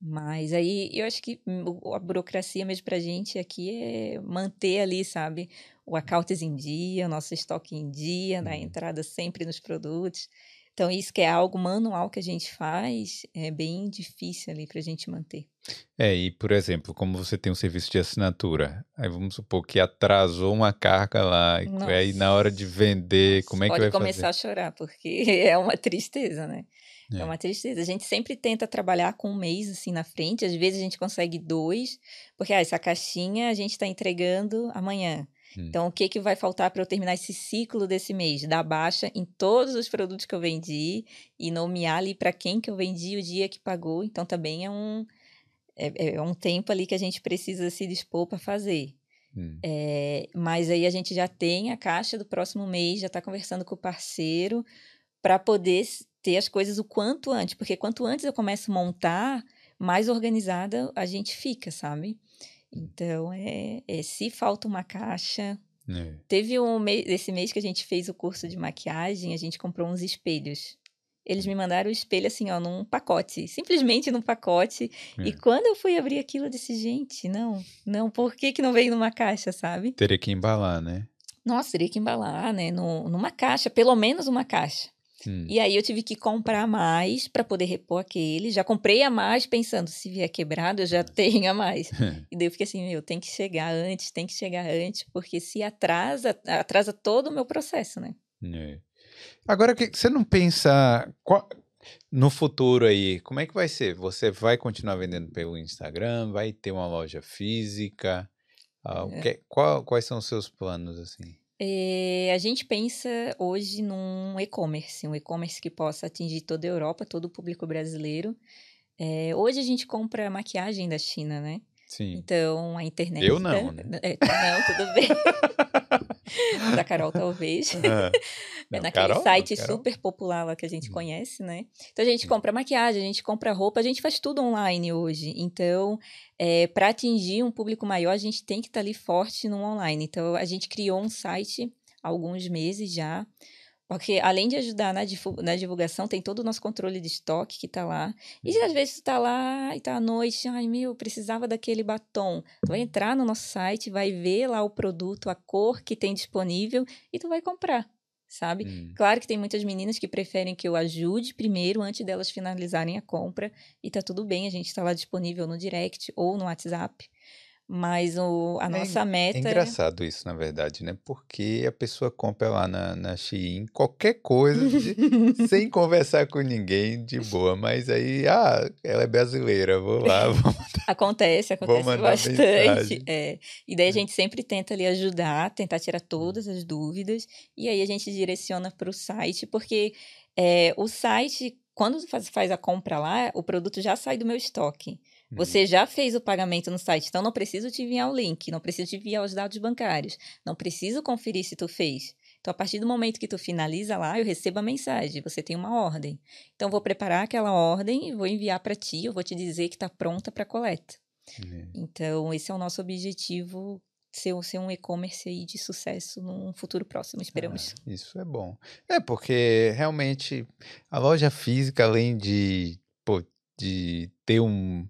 B: Mas aí eu acho que hum, a burocracia mesmo pra gente aqui é manter ali, sabe, o accounts em dia, o nosso estoque em dia, dar
A: Uhum.
B: entrada sempre nos produtos. Então, isso que é algo manual que a gente faz, é bem difícil ali pra gente manter.
A: É, e por exemplo, como você tem um serviço de assinatura, aí vamos supor que atrasou uma carga lá, e aí na hora de vender, como é que
B: Pode
A: vai
B: começar
A: fazer?
B: a chorar, porque <laughs> é uma tristeza, né? É.
A: É.
B: uma tristeza. A gente sempre tenta trabalhar com um mês assim na frente, às vezes a gente consegue dois, porque ah, essa caixinha a gente está entregando amanhã.
A: Hum.
B: Então, o que, que vai faltar para eu terminar esse ciclo desse mês? Dar baixa em todos os produtos que eu vendi e nomear ali para quem que eu vendi o dia que pagou. Então, também é um, é, é um tempo ali que a gente precisa se dispor para fazer.
A: Hum.
B: É, mas aí a gente já tem a caixa do próximo mês, já está conversando com o parceiro para poder ter as coisas o quanto antes, porque quanto antes eu começo a montar, mais organizada a gente fica, sabe? Então, é, é, se falta uma caixa.
A: É.
B: Teve um mês, esse mês que a gente fez o curso de maquiagem, a gente comprou uns espelhos. Eles me mandaram o espelho assim, ó, num pacote, simplesmente num pacote. E
A: É.
B: quando eu fui abrir aquilo, eu disse, gente, não, não, por que que não veio numa caixa, sabe?
A: Teria que embalar, né?
B: Nossa, teria que embalar, né? No, numa caixa, pelo menos uma caixa.
A: Hum.
B: E aí eu tive que comprar mais para poder repor aquele. Já comprei a mais pensando, se vier quebrado, eu já tenho a mais. <laughs> E daí eu fiquei assim, meu, tem que chegar antes, tem que chegar antes, porque se atrasa, atrasa todo o meu processo, né?
A: É. Agora, que você não pensa qual- no futuro aí, como é que vai ser? Você vai continuar vendendo pelo Instagram? Vai ter uma loja física? Ah,
B: É.
A: que- qual- quais são os seus planos, assim?
B: É, a gente pensa hoje num e-commerce, um e-commerce que possa atingir toda a Europa, todo o público brasileiro. É, hoje a gente compra maquiagem da China, né?
A: Sim.
B: Então a internet.
A: Eu não,
B: tá-
A: né? <laughs>
B: é, não, tudo bem. <laughs> da Carol, talvez. <laughs>
A: Ah.
B: É
A: Não,
B: naquele
A: Carol?
B: site
A: Carol?
B: super popular lá que a gente
A: Hum.
B: conhece, né? Então a gente compra maquiagem, a gente compra roupa, a gente faz tudo online hoje. Então, para atingir um público maior, a gente tem que estar ali forte no online. Então, a gente criou um site há alguns meses já. Porque além de ajudar na, divulgação, tem todo o nosso controle de estoque que tá lá. E às vezes tá lá e tá à noite, ai meu, precisava daquele batom. Tu vai entrar no nosso site, vai ver lá o produto, a cor que tem disponível e tu vai comprar, sabe?
A: Hum.
B: Claro que tem muitas meninas que preferem que eu ajude primeiro antes delas finalizarem a compra e tá tudo bem, a gente tá lá disponível no direct ou no WhatsApp. Mas o, a
A: É
B: nossa
A: É
B: meta
A: engraçado isso, na verdade, né? Porque a pessoa compra lá na, na Shein qualquer coisa de- <laughs> sem conversar com ninguém, de boa. Mas aí, ah, ela é brasileira, vou lá, <laughs> vou...
B: Acontece, acontece
A: mandar
B: bastante. É. E daí a gente sempre tenta ali ajudar, tentar tirar todas as dúvidas, e aí a gente direciona para o site, porque é, o site, quando faz, faz a compra lá, o produto já sai do meu estoque. Você já fez o pagamento no site, então não preciso te enviar o link, não preciso te enviar os dados bancários, não preciso conferir se tu fez. Então, a partir do momento que tu finaliza lá, eu recebo a mensagem, você tem uma ordem. Então, vou preparar aquela ordem e vou enviar para ti, eu vou te dizer que está pronta para coleta. Então, esse é o nosso objetivo, ser, ser um e-commerce aí de sucesso num futuro próximo, esperamos.
A: Ah, isso é bom. É, porque realmente a loja física, além de, pô, de ter um.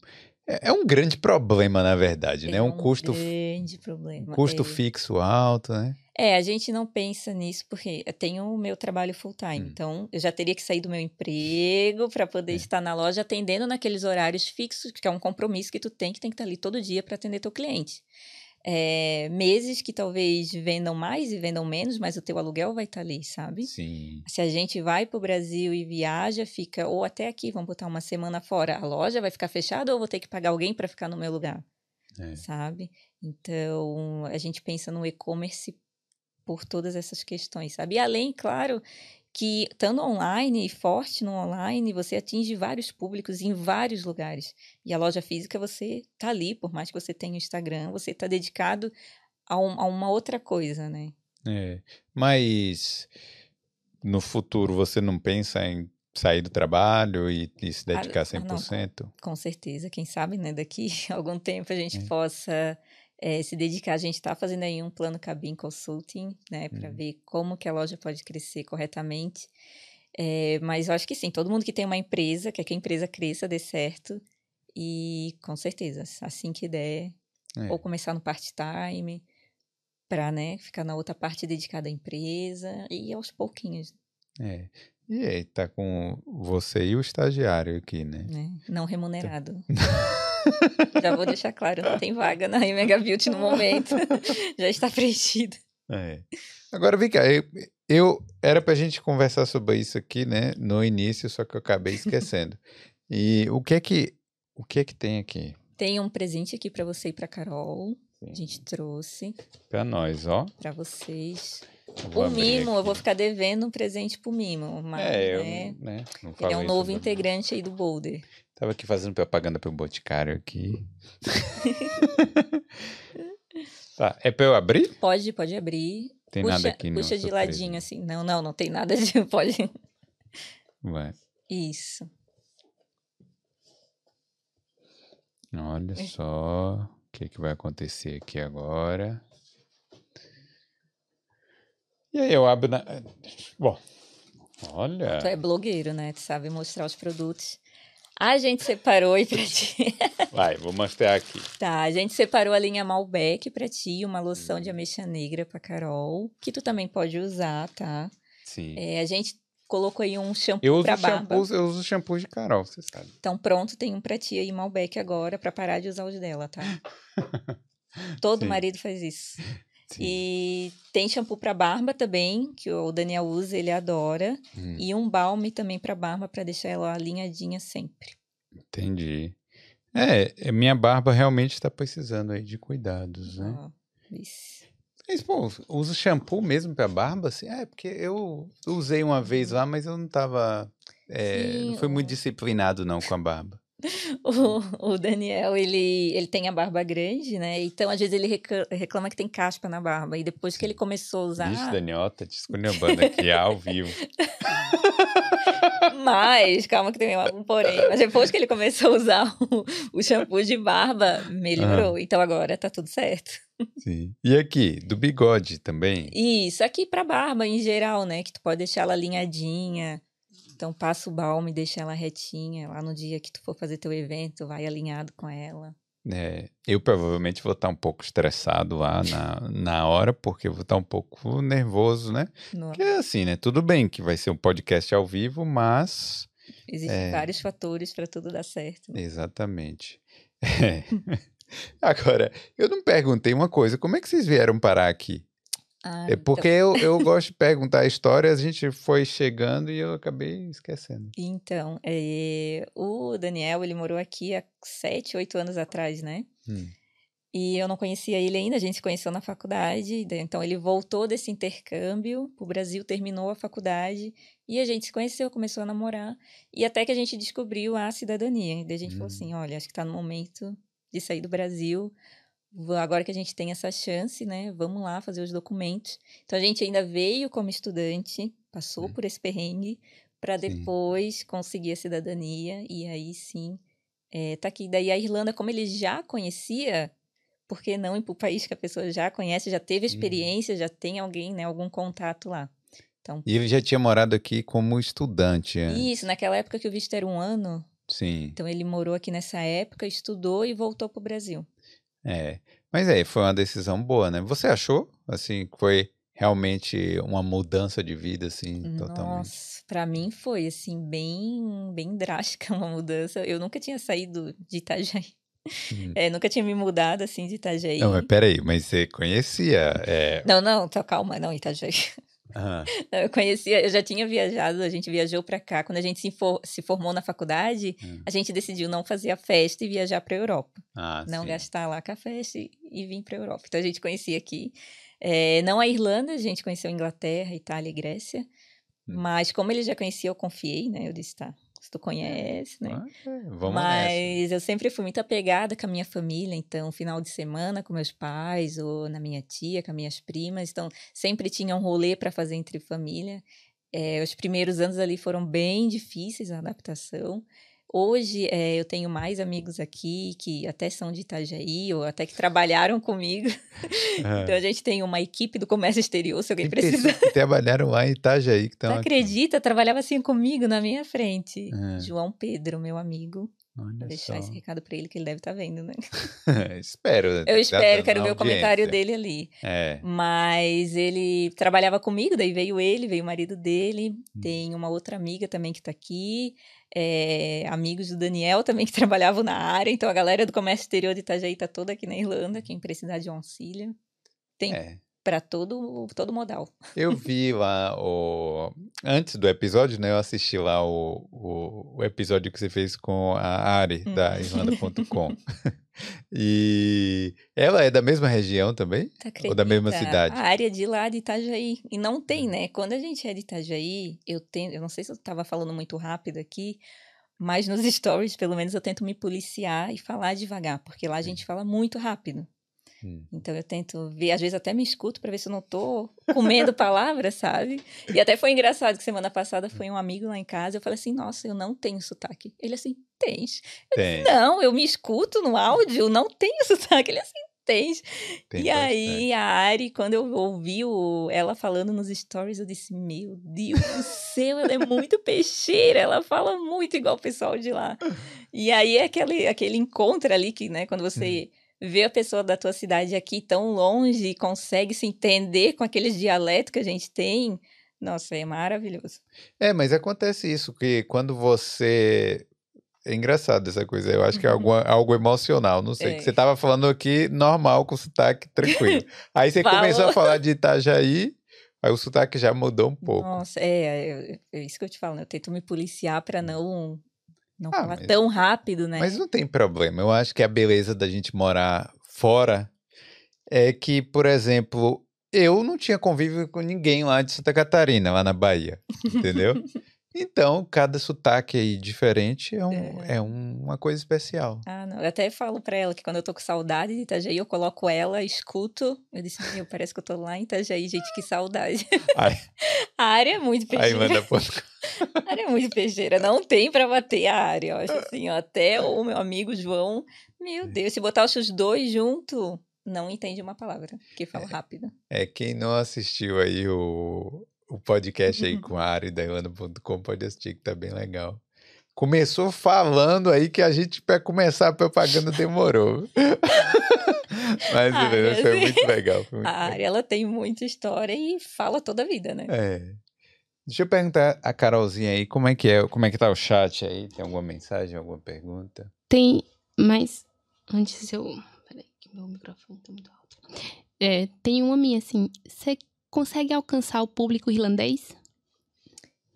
A: É, é um grande problema, na verdade, né?
B: É
A: Um custo,
B: grande problema.
A: custo
B: é.
A: fixo alto, né?
B: É, a gente não pensa nisso porque eu tenho o meu trabalho full time,
A: Hum.
B: então eu já teria que sair do meu emprego para poder
A: É.
B: estar na loja atendendo naqueles horários fixos, que é um compromisso que tu tem, que tem que estar ali todo dia para atender teu cliente. É, meses que talvez vendam mais e vendam menos, mas o teu aluguel vai estar tá ali, sabe?
A: Sim.
B: Se a gente vai para o Brasil e viaja, fica, ou até aqui, vamos botar uma semana fora, a loja vai ficar fechada ou vou ter que pagar alguém para ficar no meu lugar? É. Sabe? Então, a gente pensa no e-commerce por todas essas questões, sabe? E além, claro, que estando online e forte no online, você atinge vários públicos em vários lugares. E a loja física, você tá ali, por mais que você tenha o Instagram, você está dedicado a, um, a, uma outra coisa, né?
A: É, mas no futuro você não pensa em sair do trabalho e, e se dedicar ah, 100%?
B: Não, com, com certeza, quem sabe, né? Daqui a <laughs> algum tempo a gente é. possa é, se dedicar. A gente está fazendo aí um plano Cabin Consulting, né, para uhum. ver como que a loja pode crescer corretamente. É, mas eu acho que sim, todo mundo que tem uma empresa, quer que a empresa cresça, dê certo. E com certeza, assim que der, é. ou começar no part-time, para né, ficar na outra parte dedicada à empresa, e aos pouquinhos.
A: É. E aí, tá com você e o estagiário aqui, né?
B: né? Não remunerado. <laughs> Já vou deixar claro, não tem vaga na Mega Beauty no momento. <laughs> Já está preenchido.
A: É. Agora, vem cá, eu, eu era pra gente conversar sobre isso aqui, né, no início, só que eu acabei esquecendo. <laughs> e o que é que o que é que tem aqui?
B: Tem um presente aqui para você e para Carol. Sim. A gente trouxe.
A: Para nós, ó.
B: Para vocês. O Mimo, eu vou ficar devendo um presente pro Mimo. Mas, é, eu, né, né, ele é um novo integrante aí do Boulder.
A: Tava aqui fazendo propaganda pro Boticário aqui. <laughs> tá, é pra eu abrir?
B: Pode, pode abrir.
A: Tem puxa, nada aqui, não.
B: Puxa de ladinho, assim. Não, não, não tem nada de... <laughs> Pode...
A: Vai.
B: Isso.
A: Olha é. só o que, que vai acontecer aqui agora. E aí eu abro na... Bom, olha...
B: Tu é blogueiro, né? Tu sabe mostrar os produtos. A gente separou aí pra ti. <laughs>
A: Vai, vou mostrar aqui.
B: Tá, a gente separou a linha Malbec pra ti, uma loção de hum. ameixa negra pra Carol, que tu também pode usar, tá?
A: Sim.
B: É, a gente colocou aí um shampoo eu uso pra barba.
A: Shampoos, eu uso shampoo de Carol, você sabe.
B: Então pronto, tem um pra ti aí, Malbec agora, pra parar de usar os dela, tá? <laughs> Todo Sim. marido faz isso. Sim. E tem shampoo para barba também, que o Daniel usa, ele adora. Hum. E um balme também para barba, para deixar ela alinhadinha sempre.
A: Entendi. É, minha barba realmente está precisando aí de cuidados, né? Oh, isso. Mas, pô, uso shampoo mesmo para barba? Assim? É, porque eu usei uma vez lá, mas eu não tava. É, Sim, não fui muito disciplinado, não, com a barba. <laughs>
B: o, o, Daniel, ele, ele tem a barba grande, né? Então, às vezes, ele reclama que tem caspa na barba. E depois que ele começou a usar.
A: Ixi, Daniel, tá te esculhambando aqui ao vivo. <laughs>
B: Mas, calma que tem um porém. Mas depois que ele começou a usar o, o shampoo de barba, melhorou. Ah. Então agora tá tudo certo.
A: Sim. E aqui, do bigode também?
B: Isso, aqui pra barba em geral, né? Que tu pode deixar ela alinhadinha. Então passa o balme, deixa ela retinha. Lá no dia que tu for fazer teu evento, vai alinhado com ela.
A: É, eu provavelmente vou estar um pouco estressado lá na, na hora, porque eu vou estar um pouco nervoso, né? No... Porque é assim, né? Tudo bem que vai ser um podcast ao vivo, mas.
B: Existem é... vários fatores para tudo dar certo.
A: Exatamente. <laughs> É. Agora, eu não perguntei uma coisa: como é que vocês vieram parar aqui? Ah, é porque então... eu, eu gosto de perguntar histórias, a gente foi chegando e eu acabei esquecendo.
B: Então, é, o Daniel, ele morou aqui há sete, oito anos atrás, né? Hum. E eu não conhecia ele ainda, a gente se conheceu na faculdade, então ele voltou desse intercâmbio para o Brasil, terminou a faculdade e a gente se conheceu, começou a namorar e até que a gente descobriu a cidadania. E daí a gente hum. falou assim, olha, acho que está no momento de sair do Brasil, agora que a gente tem essa chance, né? Vamos lá fazer os documentos. Então a gente ainda veio como estudante, passou é. por esse perrengue para depois conseguir a cidadania e aí sim é, tá aqui. Daí a Irlanda, como ele já conhecia, por que não ir para o país que a pessoa já conhece, já teve experiência, já tem alguém, né, algum contato lá. Então,
A: e ele já tinha morado aqui como estudante.
B: Isso, naquela época que o visto era um ano.
A: Sim.
B: Então ele morou aqui nessa época, estudou e voltou para o Brasil.
A: É, mas aí foi uma decisão boa, né? Você achou, assim, que foi realmente uma mudança de vida, assim,
B: Nossa, totalmente? Nossa, pra mim foi, assim, bem, bem drástica <laughs> uma mudança. Eu nunca tinha saído de Itajaí. Hum. É, nunca tinha me mudado assim de Itajaí.
A: Não, mas peraí, mas você conhecia? É...
B: Não, não, tá, calma, não, Itajaí. <laughs> Uhum. <laughs> Eu conhecia, eu já tinha viajado, a gente viajou para cá. Quando a gente se, for, se formou na faculdade, uhum. a gente decidiu não fazer a festa e viajar para Europa. Ah, não sim. gastar lá com a festa e, e vir para Europa. Então a gente conhecia aqui. É, não a Irlanda, a gente conheceu a Inglaterra, Itália e Grécia. Hum. Mas como ele já conhecia, eu confiei, né? Eu disse, tá, tu conhece, né? Ah, vamos Mas nessa. eu sempre fui muito apegada com a minha família, então, final de semana com meus pais, ou na minha tia, com as minhas primas, então, sempre tinha um rolê para fazer entre família. É, os primeiros anos ali foram bem difíceis a adaptação. Hoje é, eu tenho mais amigos aqui que até são de Itajaí ou até que trabalharam comigo. <laughs> É. então a gente tem uma equipe do comércio exterior, se alguém tem precisa. <laughs>
A: Que trabalharam lá em Itajaí. Que
B: Você acredita? Trabalhava assim comigo na minha frente. É. João Pedro, meu amigo. Olha Vou deixar só. esse recado para ele que ele deve estar tá vendo, né? <laughs>
A: espero.
B: Eu espero, quero ver o comentário dele ali. É. Mas ele trabalhava comigo, daí veio ele, veio o marido dele. Hum. Tem uma outra amiga também que está aqui é, amigos do Daniel também que <laughs> trabalhavam na área. Então a galera do comércio exterior de Itajaí está toda aqui na Irlanda, quem precisar de um auxílio. Tem é. Para todo, todo modal.
A: Eu <laughs> vi lá o. Antes do episódio, né? Eu assisti lá o, o, o episódio que você fez com a Ari, hum. da Irlanda.com. E ela é da mesma região também? Ou da mesma cidade?
B: A área de lá de Itajaí. E não tem, né? Quando a gente é de Itajaí, eu tenho. Eu não sei se eu estava falando muito rápido aqui, mas nos <laughs> stories, pelo menos, eu tento me policiar e falar devagar, porque lá a gente fala muito rápido. Hum. Então eu tento ver, às vezes até me escuto para ver se eu não tô comendo palavras, sabe? E até foi engraçado que semana passada foi um amigo lá em casa, eu falei assim: "Nossa, eu não tenho sotaque". Ele assim: "Tens". Tem. não, eu me escuto no áudio, não tenho <laughs> sotaque. Ele assim: tens. Tem e bastante. aí a Ari, quando eu ouvi o, ela falando nos stories, eu disse: Meu Deus do céu, ela é muito peixeira, ela fala muito igual o pessoal de lá. E aí é aquele, aquele encontro ali que, né, quando você. Hum ver a pessoa da tua cidade aqui tão longe e consegue se entender com aqueles dialetos que a gente tem, nossa, é maravilhoso.
A: É, mas acontece isso, que quando você. É engraçado essa coisa, eu acho que é algo, <laughs> algo emocional, não sei. É. Que você estava falando aqui normal, com sotaque tranquilo. Aí você <laughs> começou a falar de Itajaí, aí o sotaque já mudou um pouco.
B: Nossa, é, é, é isso que eu te falo, né? Eu tento me policiar para não não ah, mas, tão rápido, né?
A: Mas não tem problema. Eu acho que a beleza da gente morar fora é que, por exemplo, eu não tinha convívio com ninguém lá de Santa Catarina, lá na Bahia, entendeu? <laughs> Então, cada sotaque aí diferente é, um, é. é uma coisa especial.
B: Ah, não. Eu até falo pra ela que quando eu tô com saudade de Itajaí, eu coloco ela, escuto. Eu disse, meu, parece que eu tô lá em Itajaí, gente, que saudade. Ai. <laughs> a área é muito peixeira. Aí manda <laughs> A área é muito peixeira. Não tem pra bater a área. Eu acho assim, ó, até o meu amigo João, meu Deus, se botar os dois junto, não entende uma palavra, porque fala é, rápido.
A: É, quem não assistiu aí o, o podcast aí com a Ari da Ilana.com, pode assistir que tá bem legal. Começou falando aí que a gente, para começar a propaganda, demorou. <laughs> Mas ah, foi assim, muito legal. Foi <laughs> muito
B: a Ari, ela tem muita história e fala toda a vida, né?
A: É. Deixa eu perguntar a Carolzinha aí, como é que é, como é que tá o chat aí? Tem alguma mensagem, alguma pergunta?
C: Tem, mas antes eu... Peraí, que meu microfone tá muito alto. É, tem uma minha assim, você consegue alcançar o público irlandês?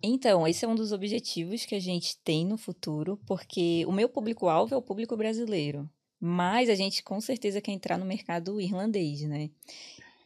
B: Então, esse é um dos objetivos que a gente tem no futuro, porque o meu público-alvo é o público brasileiro, mas a gente com certeza quer entrar no mercado irlandês, né?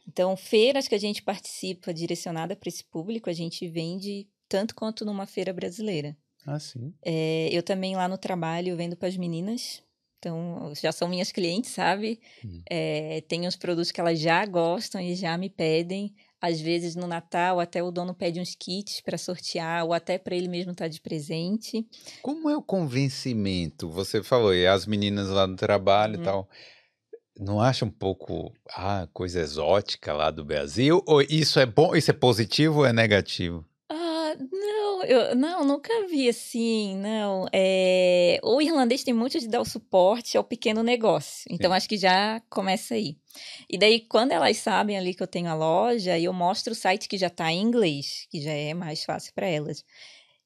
B: Então, feiras que a gente participa direcionada para esse público, a gente vende tanto quanto numa feira brasileira.
A: Ah, sim.
B: É, eu também lá no trabalho vendo para as meninas, então, já são minhas clientes, sabe? Hum. É, tem os produtos que elas já gostam e já me pedem. Às vezes no Natal até o dono pede uns kits para sortear ou até para ele mesmo estar tá de presente.
A: Como é o convencimento? Você falou, e as meninas lá no trabalho uhum. e tal. Não acha um pouco ah, coisa exótica lá do Brasil? Ou isso é bom, isso é positivo ou é negativo?
B: Não, eu não, nunca vi assim, não. É, o irlandês tem muito de dar o suporte ao pequeno negócio. Então Sim. acho que já começa aí. E daí, quando elas sabem ali que eu tenho a loja, eu mostro o site que já está em inglês, que já é mais fácil para elas.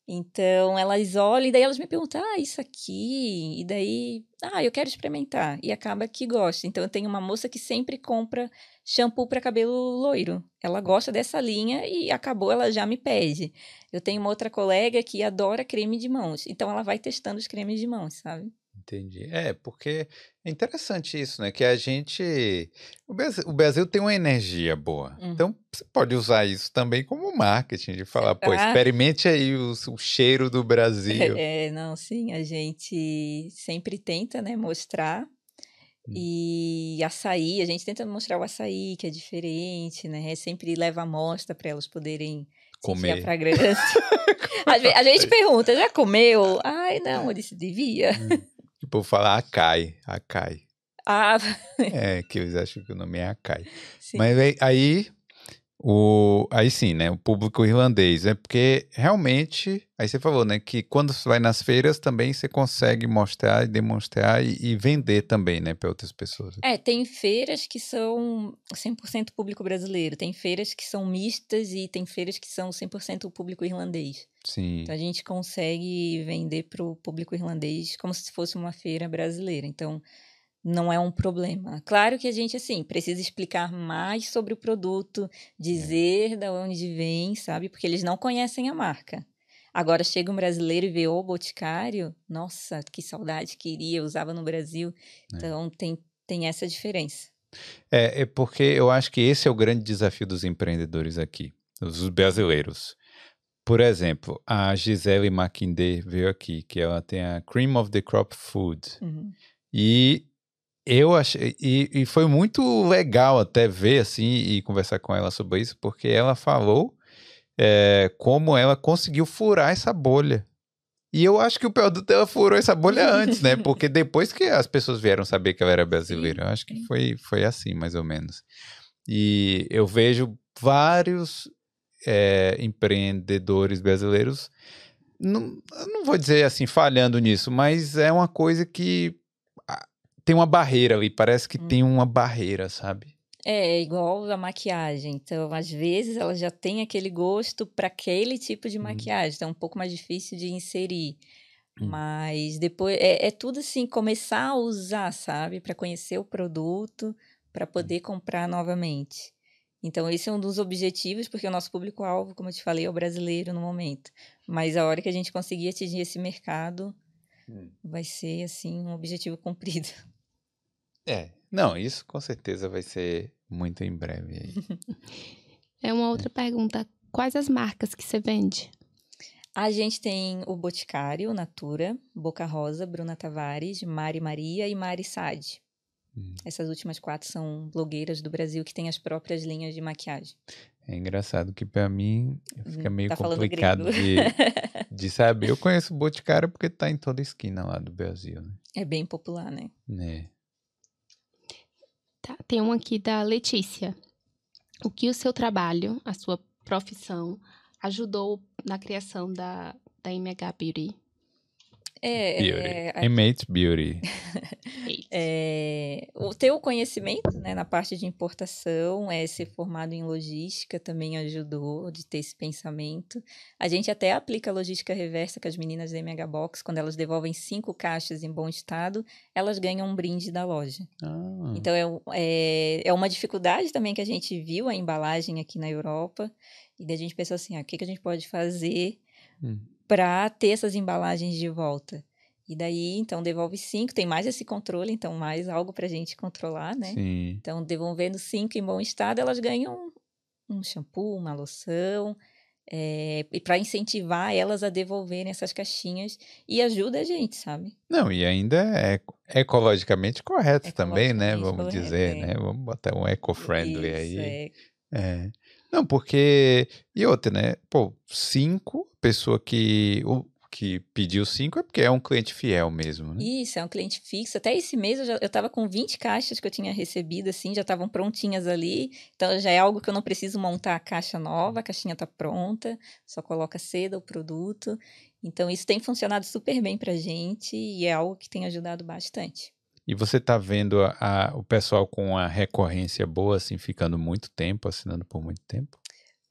B: Então, elas olham e daí elas me perguntam, ah, isso aqui, e daí, ah, eu quero experimentar. E acaba que gosta. Então, eu tenho uma moça que sempre compra shampoo para cabelo loiro. Ela gosta dessa linha e acabou, ela já me pede. Eu tenho uma outra colega que adora creme de mãos. Então, ela vai testando os cremes de mãos, sabe?
A: Entendi. É, porque é interessante isso, né? Que a gente. O Brasil, o Brasil tem uma energia boa.
B: Uhum.
A: Então, você pode usar isso também como marketing, de falar, pô,
B: Ah.
A: experimente aí o, o cheiro do Brasil.
B: É, não, sim, a gente sempre tenta, né, mostrar.
A: Hum.
B: E açaí, a gente tenta mostrar o açaí, que é diferente, né? Sempre leva amostra para elas poderem <laughs> a
A: Comer.
B: fragrância. Vezes, a gente pergunta, já comeu? Ai, não, eu disse, devia.
A: Tipo, falar Acai, Acai.
B: Ah, <laughs>
A: É, que eles acham que o nome é Acai.
B: sim.
A: Mas aí, o, aí sim, né? O público irlandês, né? Porque realmente, aí você falou, né? Que quando você vai nas feiras também você consegue mostrar e demonstrar e, e vender também, né? Para outras pessoas.
B: É, tem feiras que são 100% público brasileiro, tem feiras que são mistas e tem feiras que são 100% público irlandês.
A: Sim.
B: Então a gente consegue vender para o público irlandês como se fosse uma feira brasileira. Então não é um problema. Claro que a gente assim precisa explicar mais sobre o produto, dizer da onde vem, sabe? Porque eles não conhecem a marca. Agora chega um brasileiro e vê o Boticário, nossa, que saudade queria, eu usava no Brasil. Então tem tem essa diferença.
A: É, é porque eu acho que esse é o grande desafio dos empreendedores aqui, os brasileiros. Por exemplo, a Gisele Maquindé veio aqui, que ela tem a Cream of the Crop Food.
B: Uhum.
A: E eu achei. E, e foi muito legal até ver assim e conversar com ela sobre isso, porque ela falou é, como ela conseguiu furar essa bolha. E eu acho que o produto dela furou essa bolha <laughs> antes, né? Porque depois que as pessoas vieram saber que ela era brasileira, eu acho que foi, foi assim, mais ou menos. E eu vejo vários é, empreendedores brasileiros, não, não vou dizer assim, falhando nisso, mas é uma coisa que tem uma barreira ali, parece que
B: Hum.
A: tem uma barreira, sabe?
B: É igual a maquiagem. Então, às vezes, ela já tem aquele gosto para aquele tipo de
A: Hum.
B: maquiagem. Então, é um pouco mais difícil de inserir.
A: Hum.
B: Mas depois é, é tudo assim, começar a usar, sabe? Para conhecer o produto, para poder comprar novamente. Então, esse é um dos objetivos, porque o nosso público-alvo, como eu te falei, é o brasileiro no momento. Mas a hora que a gente conseguir atingir esse mercado,
A: Hum.
B: vai ser, assim, um objetivo <laughs> cumprido.
A: É. Não, isso com certeza vai ser muito em breve aí. <laughs>
C: É uma outra pergunta. Quais as marcas que você vende?
B: A gente tem o Boticário, Natura, Boca Rosa, Bruna Tavares, Mari Maria e Mari Sade.
A: Hum.
B: Essas últimas quatro são blogueiras do Brasil que têm as próprias linhas de maquiagem.
A: É engraçado que pra mim fica meio
B: Tá
A: complicado de, <laughs> de saber. Eu conheço o Boticário porque tá em toda esquina lá do Brasil, né?
B: é bem popular, né?
A: né?
C: Tá, tem um aqui da Letícia. O que o seu trabalho, a sua profissão, ajudou na criação da, da MH Beauty?
B: É,
A: Beauty.
B: é,
A: M8 Beauty. <laughs>
B: é, o ter o conhecimento né, na parte de importação, é, ser formado em logística também ajudou de ter esse pensamento. A gente até aplica a logística reversa com as meninas da MH Box, quando elas devolvem cinco caixas em bom estado, elas ganham um brinde da loja.
A: Ah,
B: Então, é, é, é uma dificuldade também que a gente viu a embalagem aqui na Europa. E daí a gente pensou assim, ah, o que, que a gente pode fazer
A: Hum.
B: para ter essas embalagens de volta? E daí, então, devolve cinco, tem mais esse controle, então mais algo para a gente controlar, né?
A: sim.
B: Então, devolvendo cinco em bom estado, elas ganham um shampoo, uma loção, é, e para incentivar elas a devolverem essas caixinhas e ajuda a gente, sabe?
A: Não, e ainda é eco- ecologicamente correto também, né?
B: Ecologicamente
A: Vamos
B: correto,
A: dizer,
B: é.
A: né? Vamos botar um eco-friendly aí.
B: é.
A: É. Não, porque. E outra, né? Pô, cinco, pessoa que, o, que pediu cinco é porque é um cliente fiel mesmo, né?
B: Isso, é um cliente fixo. Até esse mês eu, já, eu tava com 20 caixas que eu tinha recebido, assim, já estavam prontinhas ali. Então já é algo que eu não preciso montar a caixa nova, a caixinha tá pronta, só coloca seda o produto. Então isso tem funcionado super bem pra gente e é algo que tem ajudado bastante.
A: E você tá vendo a- a- o pessoal com a recorrência boa, assim, ficando muito tempo, assinando por muito tempo?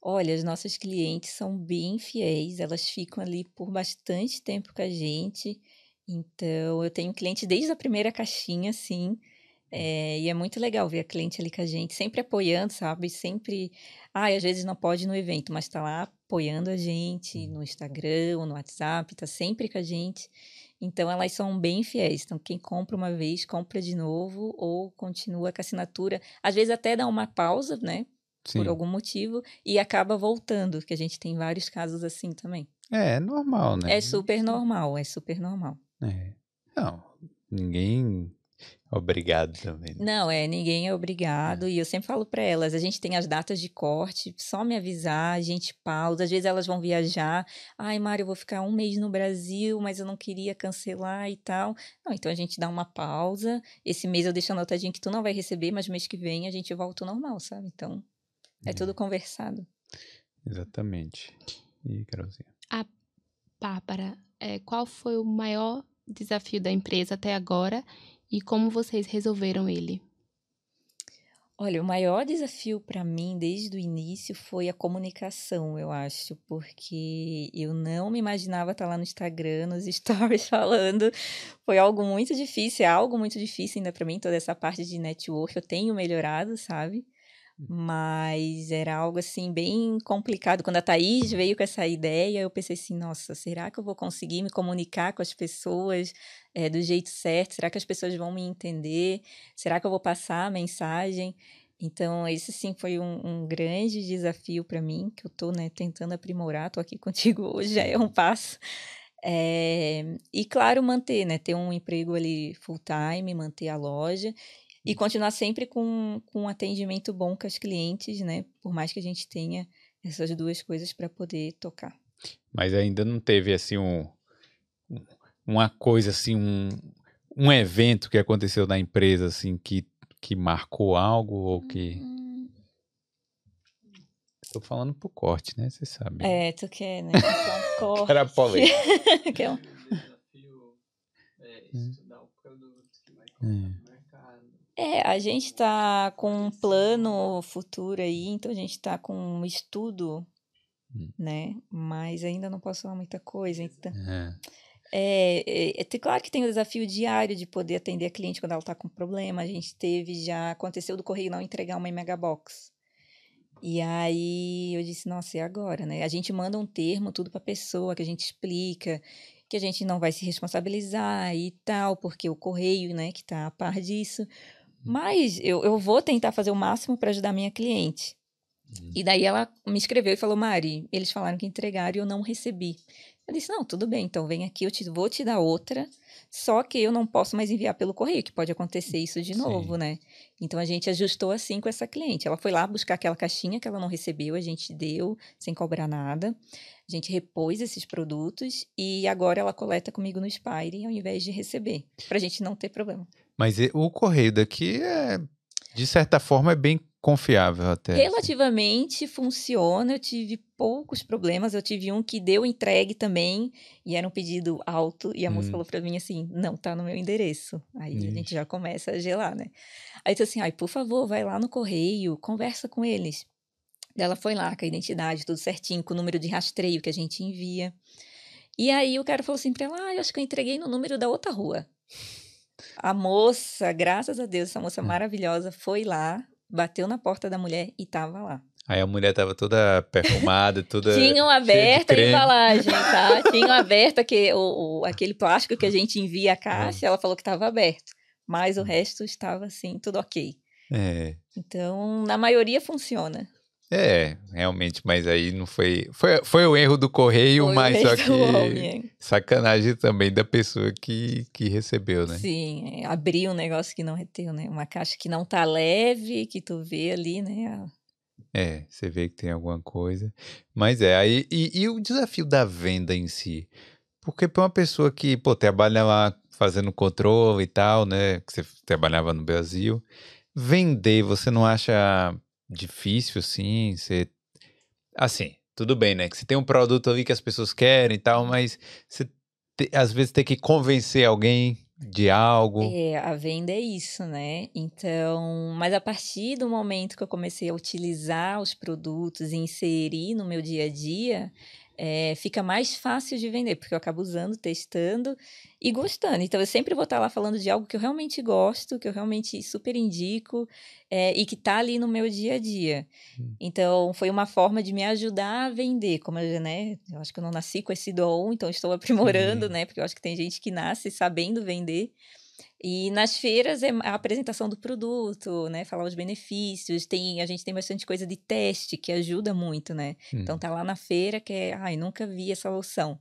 B: Olha, as nossas clientes são bem fiéis, elas ficam ali por bastante tempo com a gente. Então, eu tenho cliente desde a primeira caixinha, assim, é, e é muito legal ver a cliente ali com a gente, sempre apoiando, sabe? Sempre. Ai, às vezes não pode ir no evento, mas tá lá apoiando a gente no Instagram ou no WhatsApp, tá sempre com a gente. Então, elas são bem fiéis. Então, quem compra uma vez, compra de novo ou continua com a assinatura. Às vezes até dá uma pausa, né?
A: Sim.
B: Por algum motivo e acaba voltando, que a gente tem vários casos assim também.
A: É, é normal, né?
B: É super normal, é super normal.
A: É. Não, ninguém é obrigado também. né?
B: Não, é, ninguém é obrigado. E eu sempre falo para elas, a gente tem as datas de corte, só me avisar, a gente pausa. Às vezes elas vão viajar. Ai, Mário, eu vou ficar um mês no Brasil, mas eu não queria cancelar e tal. Não, então a gente dá uma pausa. Esse mês eu deixo anotadinho que tu não vai receber, mas mês que vem a gente volta ao normal, sabe? Então, é tudo conversado.
A: Exatamente. E Carolzinha?
C: Bárbara, é, qual foi o maior desafio da empresa até agora e como vocês resolveram ele?
B: Olha, o maior desafio para mim desde o início foi a comunicação, eu acho, porque eu não me imaginava estar lá no Instagram, nos <laughs> stories falando. Foi algo muito difícil, é algo muito difícil ainda para mim, toda essa parte de network. Eu tenho melhorado, sabe? Mas era algo assim bem complicado. Quando a Thaís veio com essa ideia, eu pensei assim: nossa, será que eu vou conseguir me comunicar com as pessoas é, do jeito certo? Será que as pessoas vão me entender? Será que eu vou passar a mensagem? Então, esse sim foi um, um grande desafio para mim, que eu estou né, tentando aprimorar. Estou aqui <laughs> contigo hoje, já é um passo. É, e claro, manter, né? Ter um emprego ali full time, manter a loja e continuar sempre com, com um atendimento bom com as clientes, né? Por mais que a gente tenha essas duas coisas para poder tocar.
A: Mas ainda não teve assim um uma coisa assim um, um evento que aconteceu na empresa assim que que marcou algo ou que
B: Hum,
A: tô falando pro corte, né? Você sabe.
B: É, tu quer, né? <laughs> Então, corte.
A: Era polêmico. <laughs>
B: Quer um-
D: desafio é estudar o produto que vai
A: Hum.
B: É, a gente está com um plano futuro aí, então a gente está com um estudo,
A: Hum.
B: né? Mas ainda não posso falar muita coisa. Então,
A: É.
B: É, é, é, claro que tem o desafio diário de poder atender a cliente quando ela está com problema. A gente teve já, aconteceu do correio não entregar uma megabox. E aí eu disse, nossa, e agora, né? A gente manda um termo, tudo para a pessoa, que a gente explica, que a gente não vai se responsabilizar e tal, porque o correio, né, que tá a par disso. Mas eu, eu vou tentar fazer o máximo para ajudar a minha cliente. E daí ela me escreveu e falou, Mari, eles falaram que entregaram e eu não recebi. Eu disse, não, tudo bem, então vem aqui, eu te, vou te dar outra, só que eu não posso mais enviar pelo correio, que pode acontecer isso de
A: Sim.
B: novo, né? Então a gente ajustou assim com essa cliente. Ela foi lá buscar aquela caixinha que ela não recebeu, a gente deu sem cobrar nada. A gente repôs esses produtos e agora ela coleta comigo no Spire ao invés de receber, pra gente não ter problema.
A: Mas o correio daqui é de certa forma é bem confiável até. assim.
B: Relativamente funciona, eu tive poucos problemas. Eu tive um que deu entregue também, e era um pedido alto, e a moça
A: Hum.
B: falou pra mim assim: não tá no meu endereço. Aí a gente já começa a gelar, né? Aí disse assim: ai, por favor, vai lá no correio, conversa com eles. Ela foi lá com a identidade, tudo certinho, com o número de rastreio que a gente envia. E aí o cara falou assim pra ela: ah, eu acho que eu entreguei no número da outra rua. A moça, graças a Deus, essa moça
A: Hum.
B: maravilhosa, foi lá, bateu na porta da mulher e tava lá.
A: Aí a mulher tava toda perfumada, toda
B: Tinham aberta a embalagem, tá? <laughs> Tinham aberta que, o, o- aquele plástico que a gente envia a caixa, ela falou que estava aberto. Mas o resto estava assim, tudo ok.
A: É.
B: Então, na maioria funciona.
A: É, realmente, mas aí não foi. Foi, foi o erro do correio,
B: Foi
A: mas só que
B: homem.
A: sacanagem também da pessoa que, que recebeu, né?
B: Sim, abrir um negócio que não reteu, né? Uma caixa que não tá leve, que tu vê ali, né?
A: É, você vê que tem alguma coisa. Mas é, aí. E, e o desafio da venda em si? Porque para uma pessoa que, pô, trabalha lá fazendo controle e tal, né? Que você trabalhava no Brasil, vender, você não acha difícil, assim? Você. Assim, tudo bem, né? Que você tem um produto ali que as pessoas querem e tal, mas você te- às vezes tem que convencer alguém de algo.
B: É, a venda é isso, né? Então, mas a partir do momento que eu comecei a utilizar os produtos e inserir no meu dia a dia, é, fica mais fácil de vender, porque eu acabo usando, testando e gostando. Então, eu sempre vou estar lá falando de algo que eu realmente gosto, que eu realmente super indico é, e que está ali no meu dia a dia. Hum. Então, foi uma forma de me ajudar a vender. Como eu, né, eu acho que eu não nasci com esse dom, então estou <laughs> aprimorando, né? Porque eu acho que tem gente que nasce sabendo vender. E nas feiras é a apresentação do produto, né? Falar os benefícios. Tem, a gente tem bastante coisa de teste que ajuda muito, né? Então, hum. Então tá lá na feira que é, ai, nunca vi essa loção.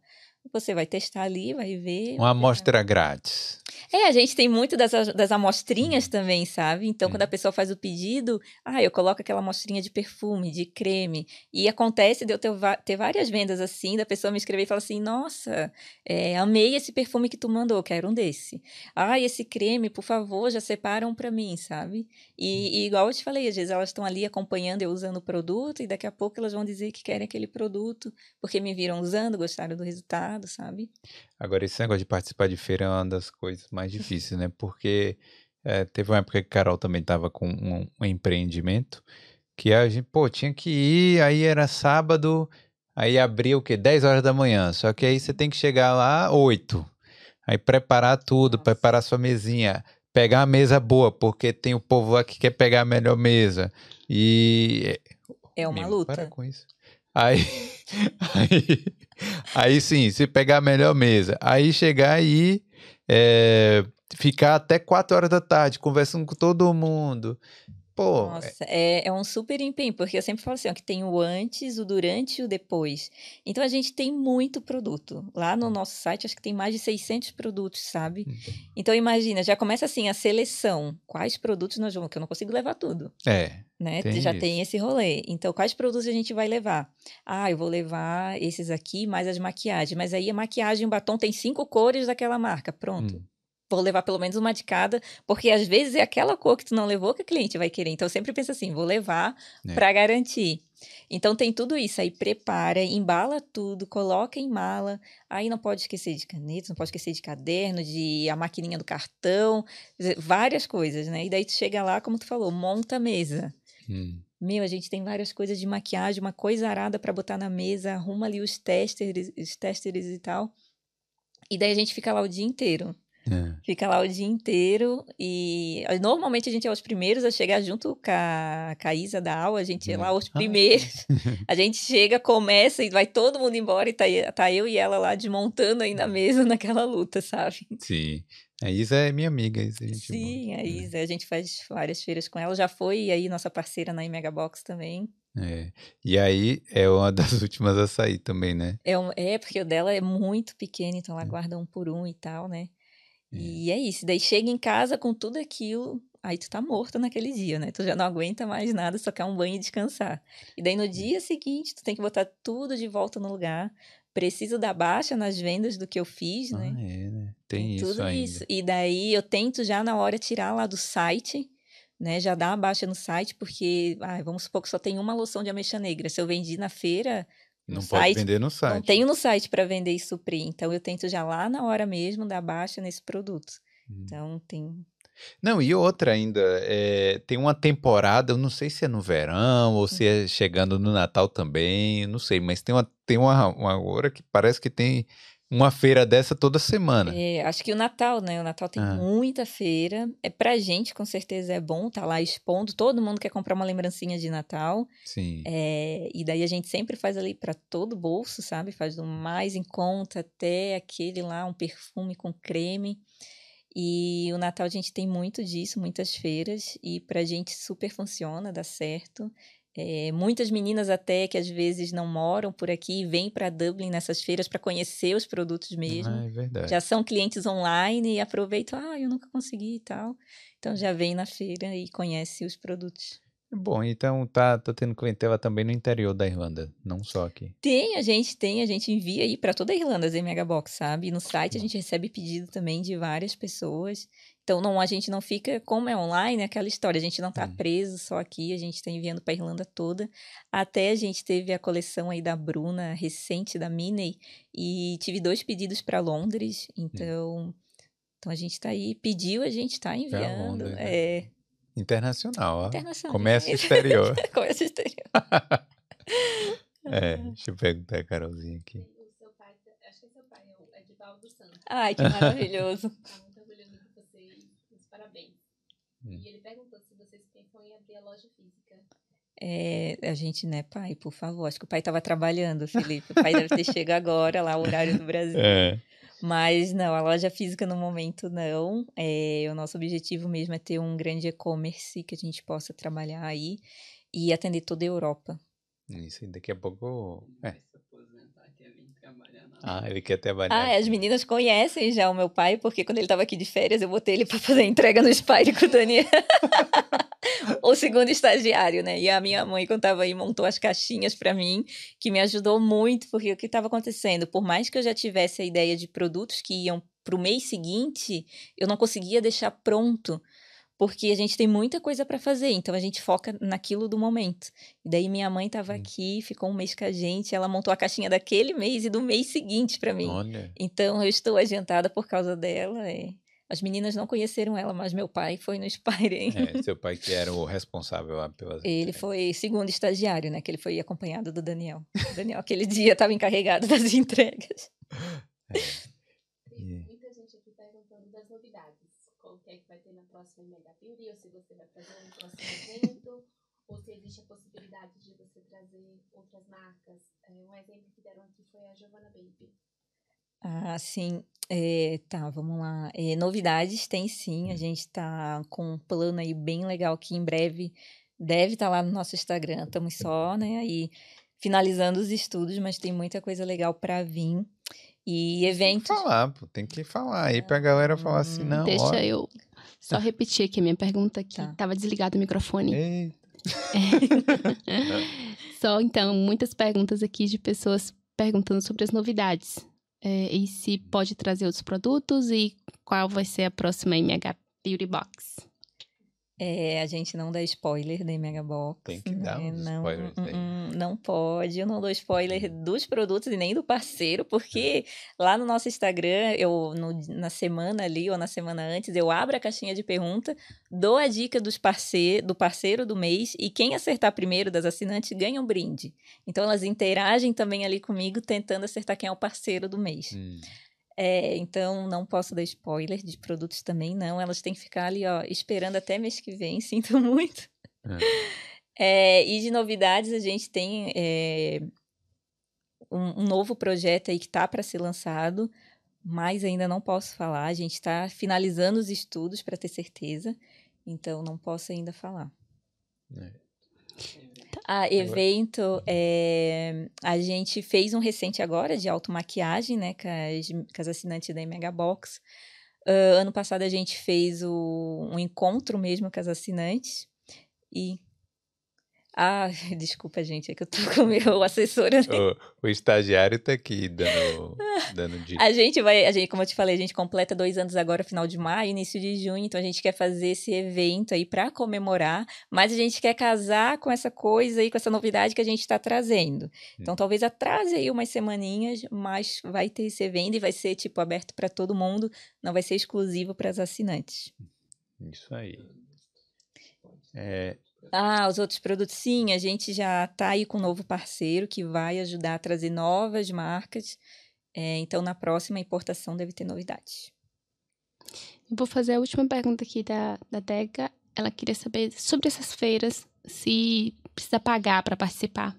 B: Você vai testar ali, vai ver.
A: Uma amostra grátis.
B: É, a gente tem muito das, das amostrinhas também, sabe? Então, quando a pessoa faz o pedido, ah, eu coloco aquela amostrinha de perfume, de creme. E acontece de eu ter, ter várias vendas assim, da pessoa me escrever e falar assim: nossa, é, amei esse perfume que tu mandou, quero um desse. Ah, esse creme, por favor, já separam para mim, sabe? E, e, igual eu te falei, às vezes elas estão ali acompanhando eu usando o produto e daqui a pouco elas vão dizer que querem aquele produto porque me viram usando, gostaram do resultado, sabe?
A: Agora, esse negócio de participar de feira é uma das coisas mais difíceis, né? Porque é, teve uma época que a Carol também estava com um, um, empreendimento que a gente, pô, tinha que ir, aí era sábado, aí abria o quê? 10 horas da manhã. Só que aí você tem que chegar lá 8. Aí preparar tudo, Nossa. preparar sua mesinha, pegar a mesa boa, porque tem o povo lá que quer pegar a melhor mesa. E.
B: É uma Meu, luta.
A: Para com isso. Aí, <laughs> aí, aí sim, se pegar a melhor mesa. Aí chegar aí, é, ficar até 4 horas da tarde conversando com todo mundo. Pô,
B: Nossa, é, é um super empenho, porque eu sempre falo assim, ó, que tem o antes, o durante e o depois. Então a gente tem muito produto. Lá no nosso site, acho que tem mais de 600 produtos, sabe? Uhum. Então imagina, já começa assim a seleção. Quais produtos nós vamos, que eu não consigo levar tudo.
A: É.
B: Né? Tem já isso. tem esse rolê. Então, quais produtos a gente vai levar? Ah, eu vou levar esses aqui, mais as maquiagens. Mas aí a maquiagem, o batom tem cinco cores daquela marca. Pronto. Hum vou levar pelo menos uma de cada, porque às vezes é aquela cor que tu não levou que o cliente vai querer. Então eu sempre penso assim, vou levar é. para garantir. Então tem tudo isso aí, prepara, embala tudo, coloca em mala. Aí não pode esquecer de caneta, não pode esquecer de caderno, de a maquininha do cartão, várias coisas, né? E daí tu chega lá, como tu falou, monta a mesa. Hum. Meu, a gente tem várias coisas de maquiagem, uma coisa arada para botar na mesa, arruma ali os testers, os testers e tal. E daí a gente fica lá o dia inteiro. É. Fica lá o dia inteiro e normalmente a gente é os primeiros a chegar junto com a, com a Isa da aula, a gente é lá os ah. primeiros. <laughs> a gente chega, começa e vai todo mundo embora e tá, tá eu e ela lá desmontando aí na mesa <laughs> naquela luta, sabe?
A: Sim. A Isa é minha amiga. A
B: gente Sim, a Isa. A gente faz várias feiras com ela. Já foi aí nossa parceira na Mega Box também.
A: É. E aí é uma <laughs> das últimas a sair também, né?
B: É, um, é porque o dela é muito pequeno, então ela é. guarda um por um e tal, né? É. E é isso. Daí chega em casa com tudo aquilo, aí tu tá morto naquele dia, né? Tu já não aguenta mais nada, só quer um banho e descansar. E daí no dia seguinte, tu tem que botar tudo de volta no lugar. Preciso dar baixa nas vendas do que eu fiz, né?
A: Ah, é, né? Tem, isso tudo ainda. isso.
B: E daí eu tento já na hora tirar lá do site, né? Já dar uma baixa no site, porque, ah, vamos supor que só tem uma loção de ameixa negra. Se eu vendi na feira,
A: não no pode site, vender no site.
B: Não tenho no site para vender e suprir. Então eu tento já lá na hora mesmo dar baixa nesse produto. Hum. Então tem.
A: Não, e outra ainda, é, tem uma temporada, eu não sei se é no verão ou se é chegando no Natal também, não sei, mas tem uma, tem uma, uma hora que parece que tem uma feira dessa toda semana.
B: É, acho que o Natal, né? O Natal tem ah. muita feira. É pra gente, com certeza, é bom estar tá lá expondo. Todo mundo quer comprar uma lembrancinha de Natal.
A: Sim.
B: É, e daí a gente sempre faz ali para todo bolso, sabe? Faz do mais em conta até aquele lá, um perfume com creme. E o Natal a gente tem muito disso, muitas feiras. E pra gente super funciona, dá certo. É, muitas meninas até que às vezes não moram por aqui vêm para Dublin nessas feiras para conhecer os produtos mesmo.
A: Ah, é verdade.
B: Já são clientes online e aproveitam, ah, eu nunca consegui e tal. Então já vem na feira e conhece os produtos.
A: Bom, então tá, tá tendo clientela também no interior da Irlanda, não só aqui.
B: Tem, a gente tem, a gente envia aí para toda a Irlanda as Mega Box, sabe? E no site a gente recebe pedido também de várias pessoas. Então não, a gente não fica, como é online, é aquela história, a gente não tá hum. preso só aqui, a gente está enviando para a Irlanda toda. Até a gente teve a coleção aí da Bruna recente da Minnie e tive dois pedidos para Londres, hum. então Então a gente está aí, pediu, a gente está enviando.
A: onda, né? Internacional, ó.
B: internacional.
A: Comércio <laughs> exterior.
B: Comércio exterior. <laughs>
A: É, deixa eu perguntar a Carolzinha aqui.
C: O seu pai, acho que é seu pai, é o Edivaldo Santos.
B: Ai, que maravilhoso. <laughs>
C: Tá muito orgulhoso de vocês, parabéns.
A: Hum.
C: E ele perguntou se vocês pensam em abrir a loja física.
B: É, a gente, né, pai, por favor. Acho que o pai estava trabalhando, Felipe. O pai deve ter chegado agora, lá, o horário do Brasil.
A: É.
B: Mas não, a loja física no momento não. É, o nosso objetivo mesmo é ter um grande e-commerce que a gente possa trabalhar aí e atender toda a Europa.
A: Isso, aí, daqui a pouco. É.
D: Vai se aposentar, quer vir trabalhar na
A: Ah, ele quer trabalhar.
B: Ah, as meninas conhecem já o meu pai, porque quando ele estava aqui de férias, eu botei ele para fazer entrega no Spire com o Daniel. <laughs> <laughs> o segundo estagiário, né? E a minha mãe, quando estava aí, montou as caixinhas para mim, que me ajudou muito, porque o que estava acontecendo? Por mais que eu já tivesse a ideia de produtos que iam para o mês seguinte, eu não conseguia deixar pronto. Porque a gente tem muita coisa para fazer, então a gente foca naquilo do momento. E daí minha mãe estava
A: Hum.
B: aqui, ficou um mês com a gente, ela montou a caixinha daquele mês e do mês seguinte para mim.
A: Olha.
B: Então eu estou adiantada por causa dela. é. As meninas não conheceram ela, mas meu pai foi no Spire.
A: É, <laughs> seu pai que era o responsável lá pelas.
B: Ele foi segundo estagiário, né? Que ele foi acompanhado do Daniel. O Daniel, aquele dia, estava encarregado das <laughs> entregas.
A: E-
C: Muita gente aqui perguntando das novidades. Qual que é que vai ter na próxima Mega Beauty, ou se você vai fazer um próximo evento, ou se existe a possibilidade de você trazer outras marcas. É, um exemplo que deram aqui foi a Giovanna Baby.
B: Ah, sim. É, tá, vamos lá. É, novidades tem sim. A gente tá com um plano aí bem legal que em breve deve estar lá no nosso Instagram. Estamos só, né, aí finalizando os estudos, mas tem muita coisa legal para vir. E
A: Tem que
B: eventos.
A: falar, pô, tem que falar aí pra galera falar assim,
B: Hum,
A: não.
C: Deixa
A: ó,
C: eu só <laughs> repetir aqui a minha pergunta, que
B: Tá.
C: tava desligado o microfone.
A: Ei, <laughs> <laughs>
C: Só então, muitas perguntas aqui de pessoas perguntando sobre as novidades. É, e se pode trazer outros produtos e qual vai ser a próxima MH Beauty Box.
B: É, a gente não dá spoiler da Mega Box.
A: Tem que dar
B: né? não,
A: aí.
B: hum, não pode. Eu não dou spoiler dos produtos e nem do parceiro, porque lá no nosso Instagram, eu no- na semana ali ou na semana antes, eu abro a caixinha de pergunta, dou a dica dos parce do parceiro do mês e quem acertar primeiro das assinantes ganha um brinde. Então elas interagem também ali comigo, tentando acertar quem é o parceiro do mês.
A: hum,
B: É, então não posso dar spoiler de produtos também, não. Elas têm que ficar ali, ó, esperando até mês que vem, <laughs> sinto muito. É, e de novidades, a gente tem é, um, um novo projeto aí que tá para ser lançado, mas ainda não posso falar. A gente está finalizando os estudos para ter certeza, então não posso ainda falar. Ah, evento, é, a gente fez um recente agora de automaquiagem, né, com as, com as assinantes da Mega Box. Ah, ano passado a gente fez o, um encontro mesmo com as assinantes. E... Ah, <laughs> desculpa, gente, é que eu tô com o meu assessor.
A: O, o estagiário tá aqui dando, <laughs> dando dica.
B: A gente vai, a gente, como eu te falei, a gente completa dois anos agora, final de maio, início de junho, então a gente quer fazer esse evento aí para comemorar, mas a gente quer casar com essa coisa aí, com essa novidade que a gente está trazendo. Então talvez atrase aí umas semaninhas, mas vai ter esse evento e vai ser tipo aberto para todo mundo, não vai ser exclusivo para as assinantes.
A: Isso aí. É,
B: Ah, os outros produtos, sim, a gente já tá aí com um novo parceiro que vai ajudar a trazer novas marcas. É, então, na próxima importação deve ter novidades.
C: Vou fazer a última pergunta aqui da, da Deca. Ela queria saber sobre essas feiras, se precisa pagar para participar.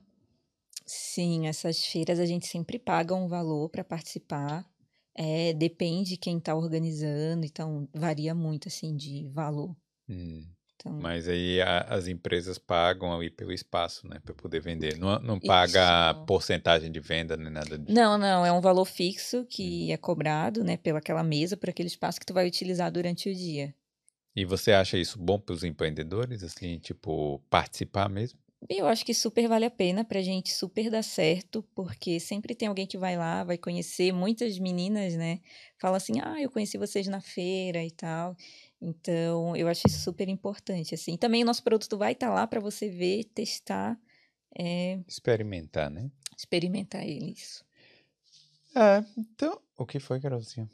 B: Sim, essas feiras a gente sempre paga um valor para participar. É, depende de quem está organizando, então varia muito assim de valor.
A: hum,
B: Então,
A: mas aí a- as empresas pagam aí pelo espaço, né? Pra poder vender. Não, não paga
B: Isso.
A: porcentagem de venda nem nada disso.
B: não, não, é um valor fixo que é cobrado, né, pelaquela mesa, por aquele espaço que tu vai utilizar durante o dia.
A: E você acha isso bom para os empreendedores, assim, tipo, participar mesmo?
B: Eu acho que super vale a pena pra gente super dar certo, porque sempre tem alguém que vai lá, vai conhecer. Muitas meninas, né, falam assim: ah, eu conheci vocês na feira e tal. Então, eu acho isso super importante, assim. Também o nosso produto vai estar lá para você ver, testar, é,
A: Experimentar, né?
B: experimentar ele, isso.
A: É, então, o que foi, Carolzinha?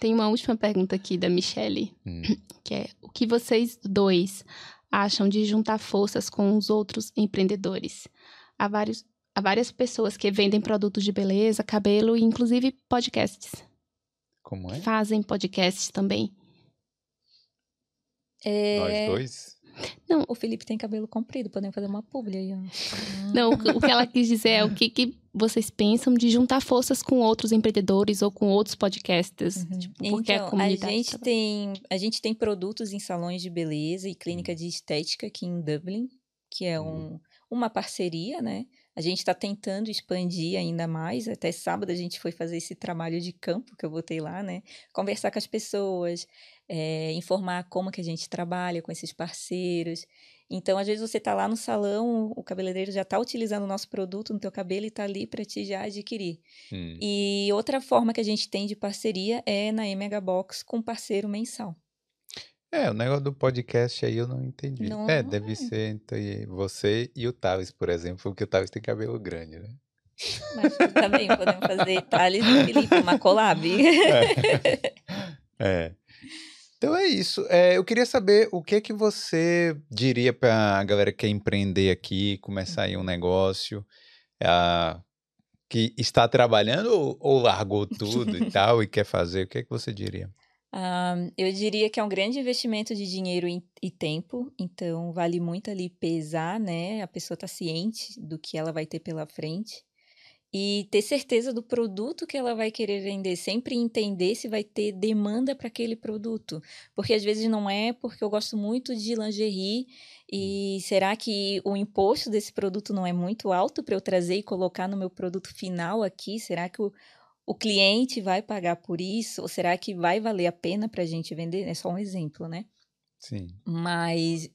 E: Tem uma última pergunta aqui da Michelle,
A: Hum. <clears throat>
E: que é: o que vocês dois acham de juntar forças com os outros empreendedores? Há, vários, há várias pessoas que vendem produtos de beleza, cabelo e inclusive podcasts.
A: Como é?
E: Fazem podcasts também.
B: É,
A: Nós dois?
B: O Felipe tem cabelo comprido, podemos fazer uma publi aí, ó.
E: Não, o que- o que ela quis dizer é o que, que vocês pensam de juntar forças com outros empreendedores ou com outros podcasters.
B: Uhum.
E: Tipo, porque a
B: então,
E: comunidade.
B: gente
E: tá-
B: tem a gente tem produtos em salões de beleza e clínica de estética aqui em Dublin, que é um, uma parceria, né? A gente está tentando expandir ainda mais. Até sábado a gente foi fazer esse trabalho de campo que eu botei lá, né? Conversar com as pessoas, eh, informar como que a gente trabalha com esses parceiros. Então, às vezes você está lá no salão, o cabeleireiro já está utilizando o nosso produto no teu cabelo e está ali para te já adquirir.
A: Hum.
B: E outra forma que a gente tem de parceria é na MH Box com parceiro mensal.
A: É, o negócio do podcast aí eu não entendi.
B: Não
A: é,
B: é.
A: deve ser entre você e o Thales, por exemplo, porque o Thales tem cabelo grande, né?
B: Mas também podemos fazer Thales e Felipe, uma collab. <laughs>
A: É. Então é isso. É, eu queria saber o que que você diria para a galera que quer empreender aqui, começar aí um negócio, ah, que está trabalhando ou, ou largou tudo e <laughs> tal e quer fazer. O que que você diria?
B: Ah, eu diria que é um grande investimento de dinheiro e, e tempo, então vale muito ali pesar, né? A pessoa tá ciente do que ela vai ter pela frente. E ter certeza do produto que ela vai querer vender, sempre entender se vai ter demanda para aquele produto. Porque às vezes não é porque eu gosto muito de lingerie e será que o imposto desse produto não é muito alto para eu trazer e colocar no meu produto final aqui? Será que o, o cliente vai pagar por isso? Ou será que vai valer a pena para a gente vender? É só um exemplo, né?
A: Sim.
B: Mas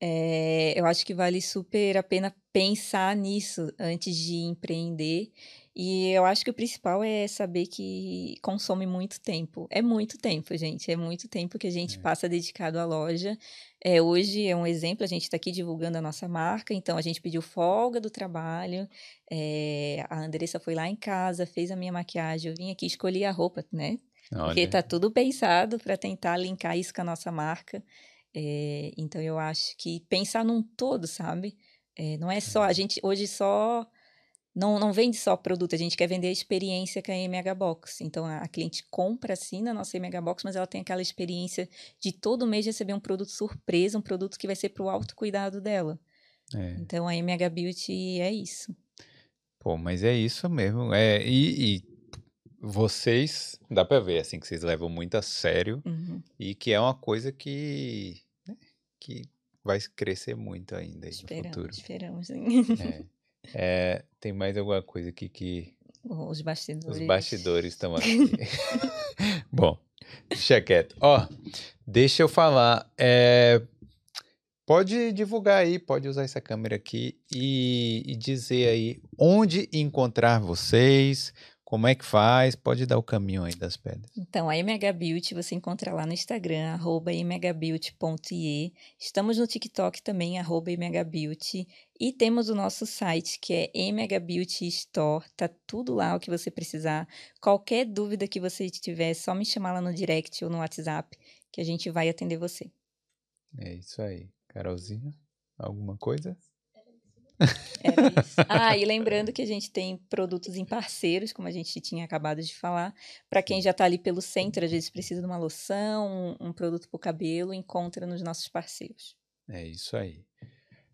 B: é, eu acho que vale super a pena pensar nisso antes de empreender. E eu acho que o principal é saber que consome muito tempo. É muito tempo, gente. É muito tempo que a gente
A: É.
B: passa dedicado à loja. É, hoje é um exemplo, a gente está aqui divulgando a nossa marca, então a gente pediu folga do trabalho. é, a Andressa foi lá em casa, fez a minha maquiagem, eu vim aqui escolhi a roupa, né? Porque
A: Olha,
B: tá tudo pensado para tentar linkar isso com a nossa marca. É, então eu acho que pensar num todo, sabe? É, não é só a gente hoje só não, não vende só produto, a gente quer vender a experiência com a MH Box. Então a, a cliente compra assim na nossa MH Box, mas ela tem aquela experiência de todo mês receber um produto surpresa, um produto que vai ser para o autocuidado dela.
A: é.
B: Então a MH Beauty é isso.
A: Pô, mas é isso mesmo. É, e, e vocês, dá pra ver, assim, que vocês levam muito a sério
B: Uhum.
A: e que é uma coisa que, né, que vai crescer muito ainda aí no
B: Esperamos,
A: futuro.
B: esperamos. sim.
A: É. <laughs> É, tem mais alguma coisa aqui que
B: Os bastidores.
A: os bastidores <laughs> estão aqui. <laughs> Bom, deixa quieto. Ó, deixa eu falar. é, pode divulgar aí, pode usar essa câmera aqui e, e dizer aí onde encontrar vocês, como é que faz, pode dar o caminho aí das pedras.
B: Então, a MH Beauty você encontra lá no Instagram, arroba mhbeauty.ie. Estamos no TikTok também, arroba mhbeauty. E temos o nosso site, que é MH Beauty Store. Tá tudo lá o que você precisar. Qualquer dúvida que você tiver, é só me chamar lá no direct ou no WhatsApp, que a gente vai atender você.
A: É isso aí. Carolzinha, alguma coisa?
B: Era isso. <laughs> Ah, e lembrando que a gente tem produtos em parceiros, como a gente tinha acabado de falar. Para quem já está ali pelo centro, às vezes precisa de uma loção, um, um produto para o cabelo, encontra nos nossos parceiros.
A: É isso aí.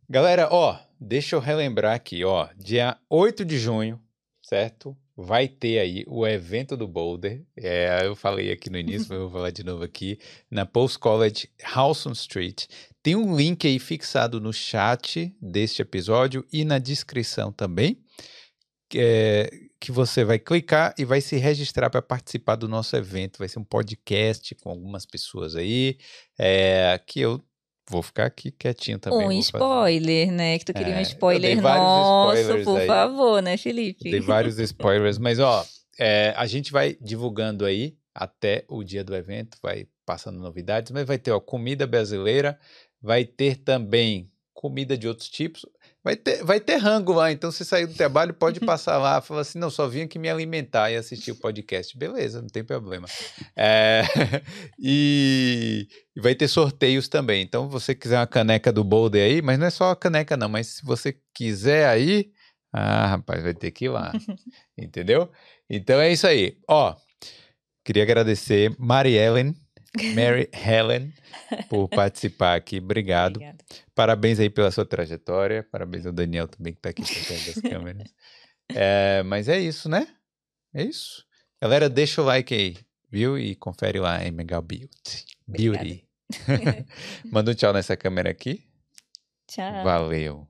A: Galera, ó, deixa eu relembrar aqui, ó, dia 8 de junho, certo? Vai ter aí o evento do Boulder. É, eu falei aqui no início, mas eu vou falar de novo aqui, na Post College Halson Street. Tem um link aí fixado no chat deste episódio e na descrição também, é, que você vai clicar e vai se registrar para participar do nosso evento. Vai ser um podcast com algumas pessoas aí, é, que eu vou ficar aqui quietinho também.
B: um spoiler, né? Que tu queria
A: É,
B: um spoiler nosso, por
A: aí.
B: favor, né, Felipe?
A: Dei vários <laughs> spoilers, mas ó, é, a gente vai divulgando aí até o dia do evento, vai passando novidades, mas vai ter ó, comida brasileira, vai ter também comida de outros tipos. Vai ter, vai ter rango lá, então você sair do trabalho, pode passar lá, falar assim, não, só vim aqui me alimentar e assistir o podcast. Beleza, não tem problema. <laughs> É, e, <laughs> e vai ter sorteios também. Então, você quiser uma caneca do Boulder aí, mas não é só a caneca não, mas se você quiser aí, ah, rapaz, vai ter que ir lá. <laughs> Entendeu? Então é isso aí. Ó, queria agradecer Mary Ellen, Mary Helen, por participar aqui. Obrigado.
B: Obrigada.
A: Parabéns aí pela sua trajetória. Parabéns ao Daniel também que tá aqui trás das câmeras. É, mas é isso, né? É isso. Galera, deixa o like aí, viu? E confere lá em Mega Beauty. Beauty. <laughs> Manda um tchau nessa câmera aqui.
B: Tchau.
A: Valeu.